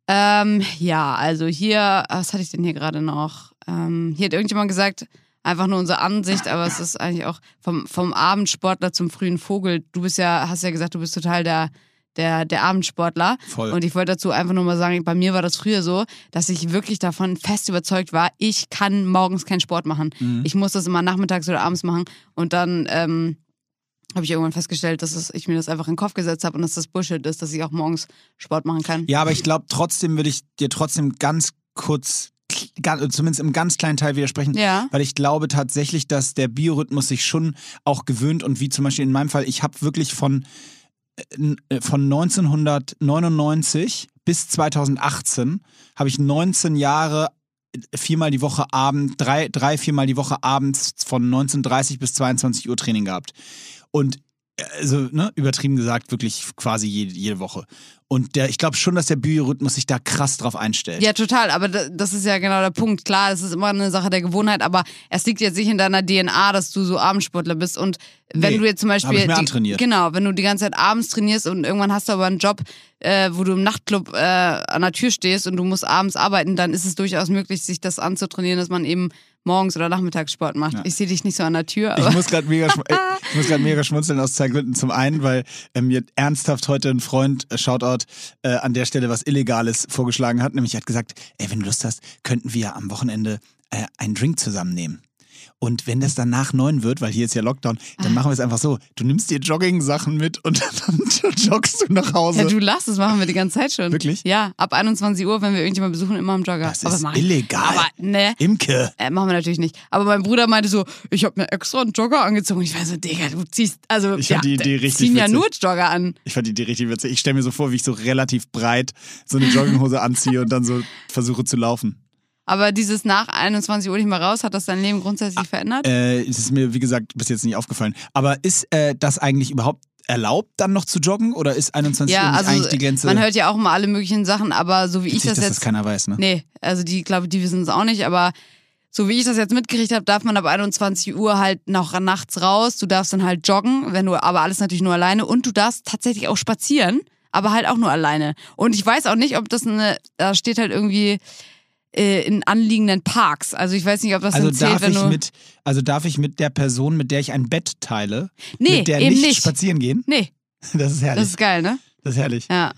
Ähm, ja, also hier, was hatte ich denn hier gerade noch? Ähm, hier hat irgendjemand gesagt, einfach nur unsere Ansicht, aber es ist eigentlich auch vom, vom Abendsportler zum frühen Vogel. Du bist ja, hast ja gesagt, du bist total der, der, der Abendsportler. Voll. Und ich wollte dazu einfach nur mal sagen, bei mir war das früher so, dass ich wirklich davon fest überzeugt war, ich kann morgens keinen Sport machen. Mhm. Ich muss das immer nachmittags oder abends machen. Und dann ähm, habe ich irgendwann festgestellt, dass es, ich mir das einfach in den Kopf gesetzt habe und dass das Bullshit ist, dass ich auch morgens Sport machen kann. Ja, aber ich glaube, trotzdem würde ich dir trotzdem ganz kurz, zumindest im ganz kleinen Teil widersprechen. Ja. Weil ich glaube tatsächlich, dass der Biorhythmus sich schon auch gewöhnt und wie zum Beispiel in meinem Fall, ich habe wirklich von, von 1999 bis 2018 habe ich 19 Jahre äh, viermal die Woche Abend, drei, drei, viermal die Woche abends von 19.30 bis 22 Uhr Training gehabt. Und äh, also, ne, übertrieben gesagt, wirklich quasi jede, jede Woche. Und der, ich glaube schon, dass der Biorhythmus sich da krass drauf einstellt. Ja, total. Aber da- das ist ja genau der Punkt. Klar, es ist immer eine Sache der Gewohnheit, aber es liegt jetzt nicht in deiner DNA, dass du so Abendsportler bist. Und wenn Nee, du jetzt zum Beispiel. ich mir die, antrainiert. Genau, wenn du die ganze Zeit abends trainierst und irgendwann hast du aber einen Job, äh, wo du im Nachtclub äh, an der Tür stehst und du musst abends arbeiten, dann ist es durchaus möglich, sich das anzutrainieren, dass man eben morgens oder nachmittags Sport macht. Ja. Ich sehe dich nicht so an der Tür, aber. Ich muss gerade mega, ich muss mega schmunzeln aus zwei Gründen. Zum einen, weil äh, mir ernsthaft heute ein Freund, äh, Shoutout, äh, an der Stelle was Illegales vorgeschlagen hat. Nämlich er hat gesagt, ey, wenn du Lust hast, könnten wir am Wochenende äh, einen Drink zusammennehmen. Und wenn das dann nach neun wird, weil hier ist ja Lockdown, dann Ah. machen wir es einfach so. Du nimmst dir Jogging-Sachen mit und dann joggst du nach Hause. ja, du lachst, das machen wir die ganze Zeit schon. Wirklich? Ja, ab 21 Uhr, wenn wir irgendjemanden besuchen, immer am Jogger. das ist ich- illegal. Aber, ne, Imke. Äh, machen wir natürlich nicht. Aber mein Bruder meinte so, ich habe mir extra einen Jogger angezogen. Ich war so, Digga, du ziehst, also Ich ja, fand die Idee richtig ziehen ja witzig. nur Jogger an. Ich fand die Idee richtig witzig. Ich stelle mir so vor, wie ich so relativ breit so eine Jogginghose anziehe und dann so versuche zu laufen. Aber dieses nach 21 Uhr nicht mehr raus, hat das dein Leben grundsätzlich verändert? Äh, es ist mir, wie gesagt, bis jetzt nicht aufgefallen. Aber ist äh, das eigentlich überhaupt erlaubt, dann noch zu joggen? Oder ist 21 Uhr ja, nicht also eigentlich die Grenze? man hört ja auch immer alle möglichen Sachen, aber so wie ich das dass jetzt. das keiner weiß, ne? nee, also die, glaube die wissen es auch nicht, aber so wie ich das jetzt mitgekriegt habe, darf man ab 21 Uhr halt noch nachts raus. Du darfst dann halt joggen, wenn du, aber alles natürlich nur alleine und du darfst tatsächlich auch spazieren, aber halt auch nur alleine. Und ich weiß auch nicht, ob das eine, da steht halt irgendwie äh, in anliegenden Parks. Also ich weiß nicht, ob das Also zählt, darf wenn ich du. mit, also darf ich mit der Person, mit der ich ein Bett teile, nee, mit der eben nicht, nicht. spazieren gehen? Nee, Das ist herrlich. das ist geil, ne? Das ist herrlich. Ja.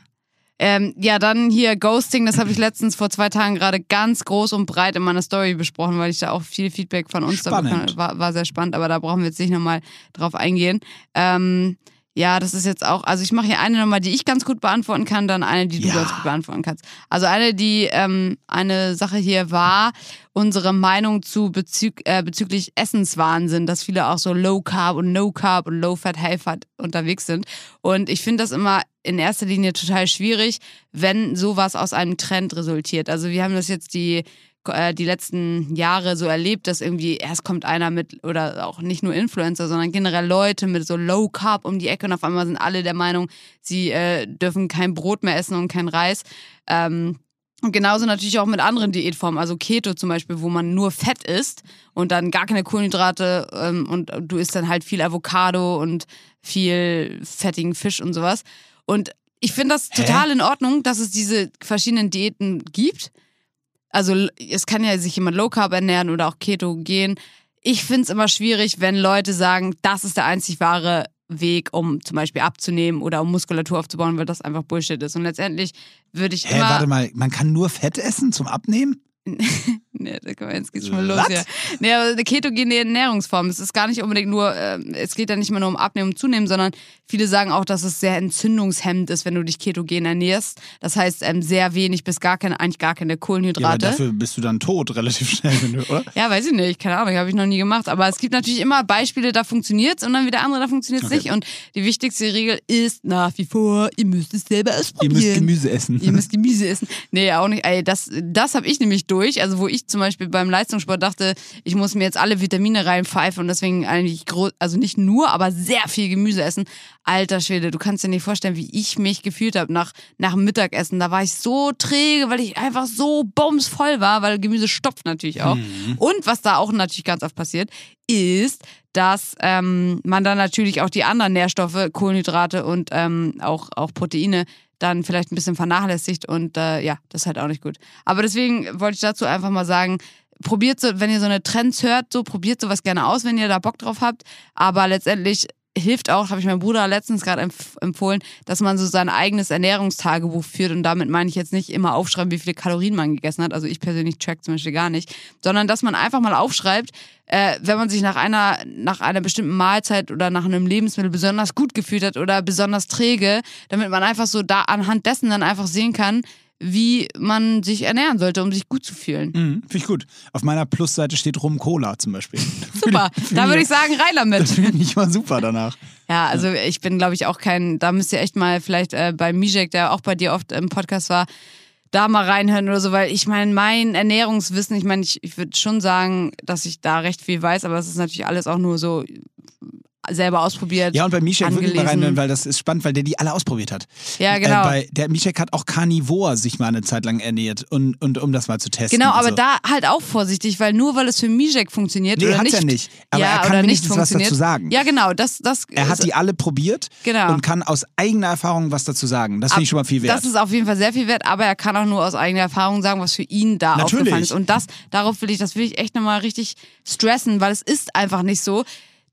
Ähm, ja, dann hier Ghosting, das habe ich letztens vor zwei Tagen gerade ganz groß und breit in meiner Story besprochen, weil ich da auch viel Feedback von uns da Spannend. bekommen war, war sehr spannend, aber da brauchen wir jetzt nicht nochmal drauf eingehen. Ähm, ja, das ist jetzt auch, also ich mache hier eine nochmal, die ich ganz gut beantworten kann, dann eine, die du Ja. ganz gut beantworten kannst. Also eine, die, ähm, eine Sache hier war, unsere Meinung zu bezüg äh, bezüglich Essenswahnsinn, dass viele auch so Low Carb und No Carb und Low Fat, High Fat unterwegs sind. Und ich finde das immer in erster Linie total schwierig, wenn sowas aus einem Trend resultiert. Also wir haben das jetzt die äh, die letzten Jahre so erlebt, dass irgendwie erst kommt einer mit, oder auch nicht nur Influencer, sondern generell Leute mit so Low Carb um die Ecke und auf einmal sind alle der Meinung, sie äh, dürfen kein Brot mehr essen und kein Reis. Ähm, und genauso natürlich auch mit anderen Diätformen, also Keto zum Beispiel, wo man nur Fett isst und dann gar keine Kohlenhydrate ähm, und du isst dann halt viel Avocado und viel fettigen Fisch und sowas. Und ich finde das Hä? total in Ordnung, dass es diese verschiedenen Diäten gibt. Also es kann ja sich jemand Low Carb ernähren oder auch Keto gehen. Ich finde es immer schwierig, wenn Leute sagen, das ist der einzig wahre Weg, um zum Beispiel abzunehmen oder um Muskulatur aufzubauen, weil das einfach Bullshit ist. Und letztendlich würde ich Hä, immer. warte mal, man kann nur Fett essen zum Abnehmen? Nee, da kann man, jetzt geht's schon mal los hier. Nee, aber eine ketogene Ernährungsform. Es ist gar nicht unbedingt nur, äh, es geht ja nicht mehr nur um Abnehmen und Zunehmen, sondern viele sagen auch, dass es sehr entzündungshemmend ist, wenn du dich ketogen ernährst. Das heißt, ähm, sehr wenig bis gar keine, eigentlich gar keine Ja, aber Kohlenhydrate. dafür bist du dann tot relativ schnell, du, oder? Ja, weiß ich nicht, keine Ahnung, habe ich noch nie gemacht. Aber es gibt natürlich immer Beispiele, da funktioniert's und dann wieder andere, da funktioniert's Okay. nicht. Und die wichtigste Regel ist nach wie vor, ihr müsst es selber Ihr ausprobieren. müsst Gemüse essen. Ihr müsst Gemüse essen. Nee, auch nicht. Ey, das das habe ich nämlich durch. Also, wo ich zum Beispiel beim Leistungssport dachte, ich muss mir jetzt alle Vitamine reinpfeifen und deswegen eigentlich, gro- also nicht nur, aber sehr viel Gemüse essen. Alter Schwede, du kannst dir nicht vorstellen, wie ich mich gefühlt habe nach, nach dem Mittagessen. Da war ich so träge, weil ich einfach so bumsvoll war, weil Gemüse stopft natürlich auch. Und was da auch natürlich ganz oft passiert, ist, dass ähm, man dann natürlich auch die anderen Nährstoffe, Kohlenhydrate und ähm, auch, auch Proteine dann vielleicht ein bisschen vernachlässigt und äh, ja, das ist halt auch nicht gut. Aber deswegen wollte ich dazu einfach mal sagen, probiert so, wenn ihr so eine Trends hört, so probiert sowas gerne aus, wenn ihr da Bock drauf habt. Aber letztendlich hilft auch, habe ich meinem Bruder letztens gerade empf empfohlen, dass man so sein eigenes Ernährungstagebuch führt. Und damit meine ich jetzt nicht immer aufschreiben, wie viele Kalorien man gegessen hat. Also ich persönlich track zum Beispiel gar nicht. Sondern dass man einfach mal aufschreibt, äh, wenn man sich nach einer, nach einer bestimmten Mahlzeit oder nach einem Lebensmittel besonders gut gefühlt hat oder besonders träge, damit man einfach so da anhand dessen dann einfach sehen kann, wie man sich ernähren sollte, um sich gut zu fühlen. Mhm, Finde ich gut. Auf meiner Plusseite steht Rum Cola zum Beispiel. Super, da würde ich sagen, rein damit. Finde ich mal super danach. Ja, also ich bin, glaube ich, auch kein, da müsst ihr echt mal vielleicht äh, bei Mijek, der auch bei dir oft im Podcast war, da mal reinhören oder so, weil ich meine, mein Ernährungswissen, ich meine, ich, ich würde schon sagen, dass ich da recht viel weiß, aber es ist natürlich alles auch nur so selber ausprobiert. Ja, und bei Mishek wirklich mal reinhören, weil das ist spannend, weil der die alle ausprobiert hat. Ja, genau. Äh, bei, der Mishek hat auch Carnivore sich mal eine Zeit lang ernährt, und, und, um das mal zu testen. Genau, aber so. da halt auch vorsichtig, weil nur weil es für Mijek funktioniert Nee, oder nicht, ja nicht. Aber ja, er kann oder nicht wenigstens was dazu sagen. Ja, genau, das, das Er hat die alle probiert Genau. und kann aus eigener Erfahrung was dazu sagen. Das finde ich schon mal viel wert. Das ist auf jeden Fall sehr viel wert, aber er kann auch nur aus eigener Erfahrung sagen, was für ihn da Natürlich. aufgefallen ist. Und das, darauf will ich, das will ich echt nochmal richtig stressen, weil es ist einfach nicht so,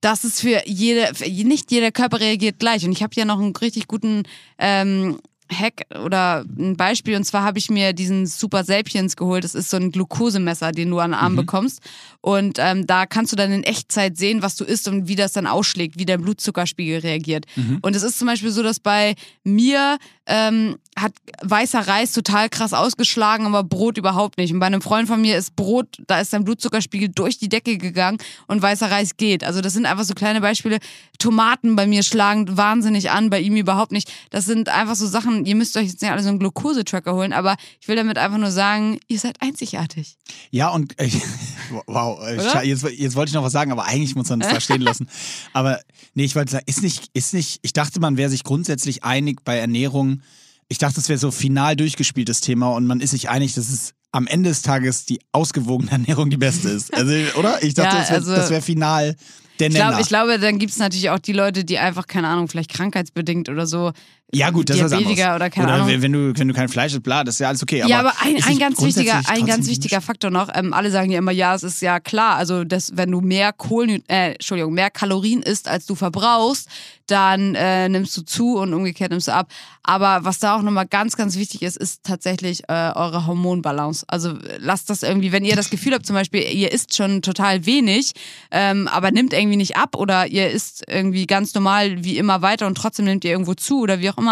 dass es für jede, nicht jeder Körper reagiert gleich. Und ich habe hier noch einen richtig guten ähm, Hack oder ein Beispiel. Und zwar habe ich mir diesen Super Sapiens geholt. Das ist so ein Glukosemesser, den du an den Arm Mhm. bekommst. Und ähm, da kannst du dann in Echtzeit sehen, was du isst und wie das dann ausschlägt, wie dein Blutzuckerspiegel reagiert. Mhm. Und es ist zum Beispiel so, dass bei mir ähm, hat weißer Reis total krass ausgeschlagen, aber Brot überhaupt nicht. Und bei einem Freund von mir ist Brot, da ist sein Blutzuckerspiegel durch die Decke gegangen und weißer Reis geht. Also das sind einfach so kleine Beispiele. Tomaten bei mir schlagen wahnsinnig an, bei ihm überhaupt nicht. Das sind einfach so Sachen, ihr müsst euch jetzt nicht alle so einen Glukosetracker holen, aber ich will damit einfach nur sagen, ihr seid einzigartig. Ja, und äh, wow, äh, jetzt, jetzt wollte ich noch was sagen, aber eigentlich muss man es da stehen lassen. Aber nee, ich wollte sagen, ist nicht, ist nicht, ich dachte, man wäre sich grundsätzlich einig bei Ernährung. Ich dachte, das wäre so final durchgespieltes Thema und man ist sich einig, dass es am Ende des Tages die ausgewogene Ernährung die beste ist. Also, oder? Ich dachte, Ja, das wäre also- das wär final der Ich, Nenner. glaub, ich glaube, dann gibt es natürlich auch die Leute, die einfach, keine Ahnung, vielleicht krankheitsbedingt oder so. Ja, gut, das ist Diabetiker oder keine oder Ahnung. wenn, du, wenn du kein Fleisch isst, bla, das ist ja alles okay. ja, aber ein, ein ganz wichtiger, ein ganz wichtiger Faktor noch. Ähm, alle sagen ja immer, ja, es ist ja klar. Also, dass, wenn du mehr Kohlen, äh, Entschuldigung, mehr Kalorien isst, als du verbrauchst, dann äh, nimmst du zu und umgekehrt nimmst du ab. Aber was da auch nochmal ganz, ganz wichtig ist, ist tatsächlich äh, eure Hormonbalance. Also äh, lasst das irgendwie, wenn ihr das Gefühl habt, zum Beispiel, ihr isst schon total wenig, ähm, aber nimmt irgendwie nicht ab oder ihr isst irgendwie ganz normal wie immer weiter und trotzdem nehmt ihr irgendwo zu oder wie auch immer,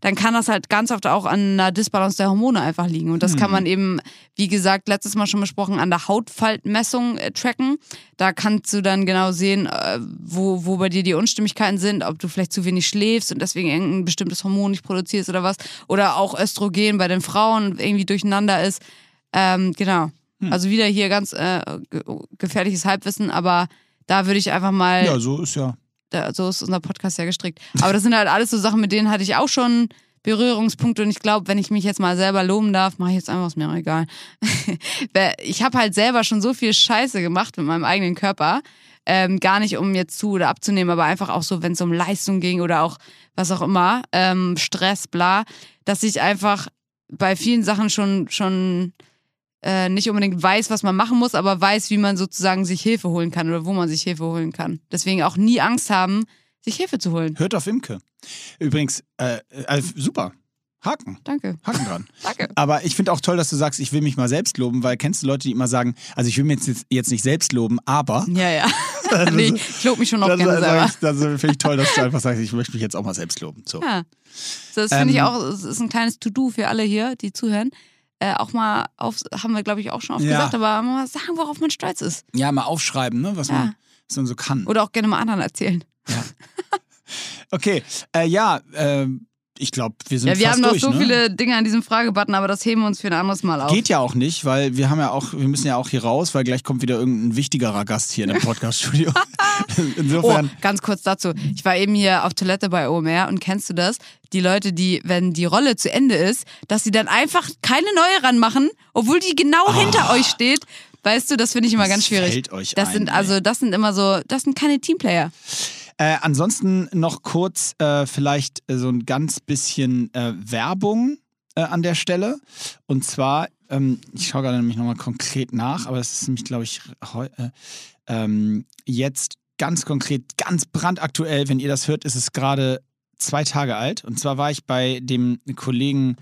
dann kann das halt ganz oft auch an einer Disbalance der Hormone einfach liegen. Und das kann man eben, wie gesagt, letztes Mal schon besprochen, an der Hautfaltmessung äh, tracken. Da kannst du dann genau sehen, äh, wo, wo bei dir die Unstimmigkeiten sind, ob du vielleicht zu wenig schläfst und deswegen irgendein bestimmtes Hormon nicht produzierst oder was. Oder auch Östrogen bei den Frauen irgendwie durcheinander ist. Ähm, genau. Also wieder hier ganz äh, ge gefährliches Halbwissen, aber da würde ich einfach mal Ja, so ist ja. Da, so ist unser Podcast ja gestrickt. Aber das sind halt alles so Sachen, mit denen hatte ich auch schon Berührungspunkte und ich glaube, wenn ich mich jetzt mal selber loben darf, mache ich jetzt einfach, ist mir auch egal. Ich habe halt selber schon so viel Scheiße gemacht mit meinem eigenen Körper. Ähm, gar nicht, um jetzt zu oder abzunehmen, aber einfach auch so, wenn es um Leistung ging oder auch was auch immer, ähm, Stress, bla, dass ich einfach bei vielen Sachen schon, schon äh, nicht unbedingt weiß, was man machen muss, aber weiß, wie man sozusagen sich Hilfe holen kann oder wo man sich Hilfe holen kann. Deswegen auch nie Angst haben, sich Hilfe zu holen. Hört auf Imke. Übrigens, äh, äh, super. Haken. Danke. Haken dran. Danke. Aber ich finde auch toll, dass du sagst, ich will mich mal selbst loben, weil kennst du Leute, die immer sagen, also ich will mich jetzt, jetzt nicht selbst loben, aber. Ja, ja. nee, ich lobe mich schon auch Das, gerne das, selber. das, das finde ich toll, dass du einfach sagst, ich möchte mich jetzt auch mal selbst loben. So. Ja. So, das finde ich Ähm, auch, es ist ein kleines To-Do für alle hier, die zuhören. Äh, auch mal auf, haben wir glaube ich auch schon oft Ja. gesagt, aber mal sagen, worauf man stolz ist. Ja, mal aufschreiben, ne, was, Ja. man, was man so kann. Oder auch gerne mal anderen erzählen. Okay, äh, ja, ähm, ich glaube, wir sind Ja, wir fast haben noch durch, so ne? viele Dinge an diesem Fragebutton, aber das heben wir uns für ein anderes Mal auf. Geht ja auch nicht, weil wir haben ja auch, wir müssen ja auch hier raus, weil gleich kommt wieder irgendein wichtigerer Gast hier in dem Podcaststudio. Oh, Insofern. ganz kurz dazu. Ich war eben hier auf Toilette bei OMR und kennst du das? Die Leute, die, wenn die Rolle zu Ende ist, dass sie dann einfach keine neue ranmachen, obwohl die genau hinter euch steht. Weißt du, das finde ich immer Was ganz schwierig. fällt euch das ein, sind also, das sind immer so, das sind keine Teamplayer. Äh, ansonsten noch kurz äh, vielleicht äh, so ein ganz bisschen äh, Werbung äh, an der Stelle. Und zwar, ähm, ich schaue gerade nämlich nochmal konkret nach, aber das ist nämlich, glaube ich, äh, ähm, jetzt ganz konkret, ganz brandaktuell, wenn ihr das hört, ist es gerade zwei Tage alt. Und zwar war ich bei dem Kollegen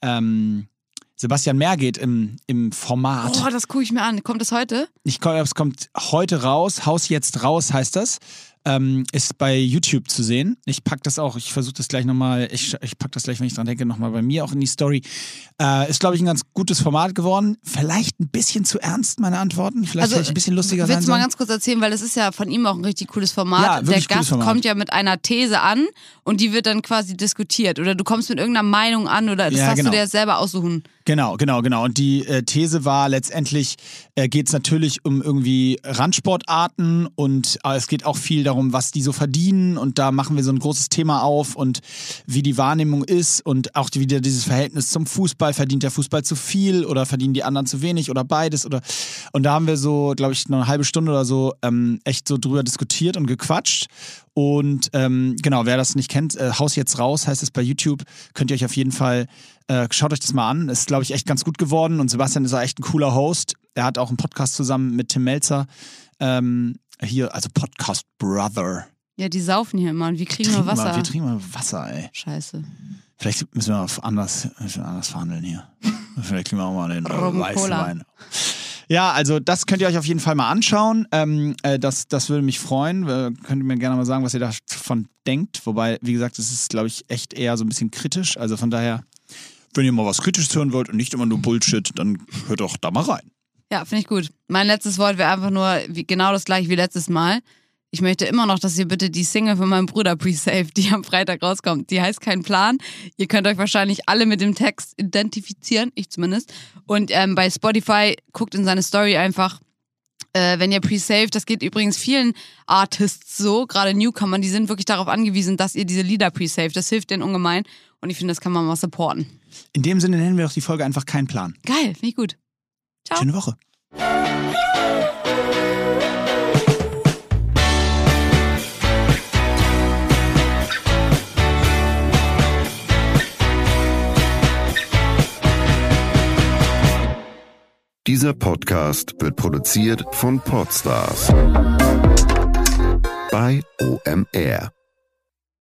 ähm, Sebastian Merget im, im Format. Oh, das gucke ich mir an. Kommt das heute? Ich glaube, es kommt heute raus. Haus jetzt raus heißt das. Ähm, ist bei YouTube zu sehen. Ich packe das auch, ich versuche das gleich nochmal, ich, ich packe das gleich, wenn ich dran denke, nochmal bei mir auch in die Story. Äh, ist, glaube ich, ein ganz gutes Format geworden. Vielleicht ein bisschen zu ernst, meine Antworten. Vielleicht also, ein bisschen lustiger sein Willst du mal ganz kurz erzählen, weil das ist ja von ihm auch ein richtig cooles Format. Ja, Der Gast Format. kommt ja mit einer These an und die wird dann quasi diskutiert. Oder du kommst mit irgendeiner Meinung an oder das ja, darfst genau. du dir selber aussuchen. Genau, genau, genau. Und die äh, These war letztendlich, äh, geht es natürlich um irgendwie Randsportarten und äh, es geht auch viel darum, was die so verdienen. Und da machen wir so ein großes Thema auf und wie die Wahrnehmung ist und auch wieder dieses Verhältnis zum Fußball. Verdient der Fußball zu viel oder verdienen die anderen zu wenig oder beides? Oder und da haben wir so, glaube ich, eine halbe Stunde oder so ähm, echt so drüber diskutiert und gequatscht. Und ähm, genau, wer das nicht kennt, äh, Haus jetzt raus heißt es bei YouTube. Könnt ihr euch auf jeden Fall, äh, schaut euch das mal an. Ist, glaube ich, echt ganz gut geworden. Und Sebastian ist auch echt ein cooler Host. Er hat auch einen Podcast zusammen mit Tim Melzer. Ähm, hier, also Podcast Brother. Ja, die saufen hier immer und wir kriegen nur Wasser. Mal, wir trinken mal Wasser, ey. Scheiße. Vielleicht müssen wir anders, müssen wir anders verhandeln hier. Vielleicht kriegen wir auch mal den weißen Wein. Ja, also das könnt ihr euch auf jeden Fall mal anschauen. Ähm, äh, das, das würde mich freuen. Äh, könnt ihr mir gerne mal sagen, was ihr davon denkt. Wobei, wie gesagt, es ist, glaube ich, echt eher so ein bisschen kritisch. Also von daher, wenn ihr mal was Kritisches hören wollt und nicht immer nur Bullshit, dann hört doch da mal rein. Ja, finde ich gut. Mein letztes Wort wäre einfach nur wie, genau das gleiche wie letztes Mal. Ich möchte immer noch, dass ihr bitte die Single von meinem Bruder Pre-Save, die am Freitag rauskommt, die heißt Kein Plan. Ihr könnt euch wahrscheinlich alle mit dem Text identifizieren, ich zumindest. Und ähm, bei Spotify guckt in seine Story einfach, äh, wenn ihr Pre-Save, das geht übrigens vielen Artists so, gerade Newcomern, die sind wirklich darauf angewiesen, dass ihr diese Lieder Pre-Save, das hilft denen ungemein. Und ich finde, das kann man mal supporten. In dem Sinne nennen wir doch die Folge einfach Kein Plan. Geil, finde ich gut. Ciao. Schöne Woche. Dieser Podcast wird produziert von Podstars bei OMR.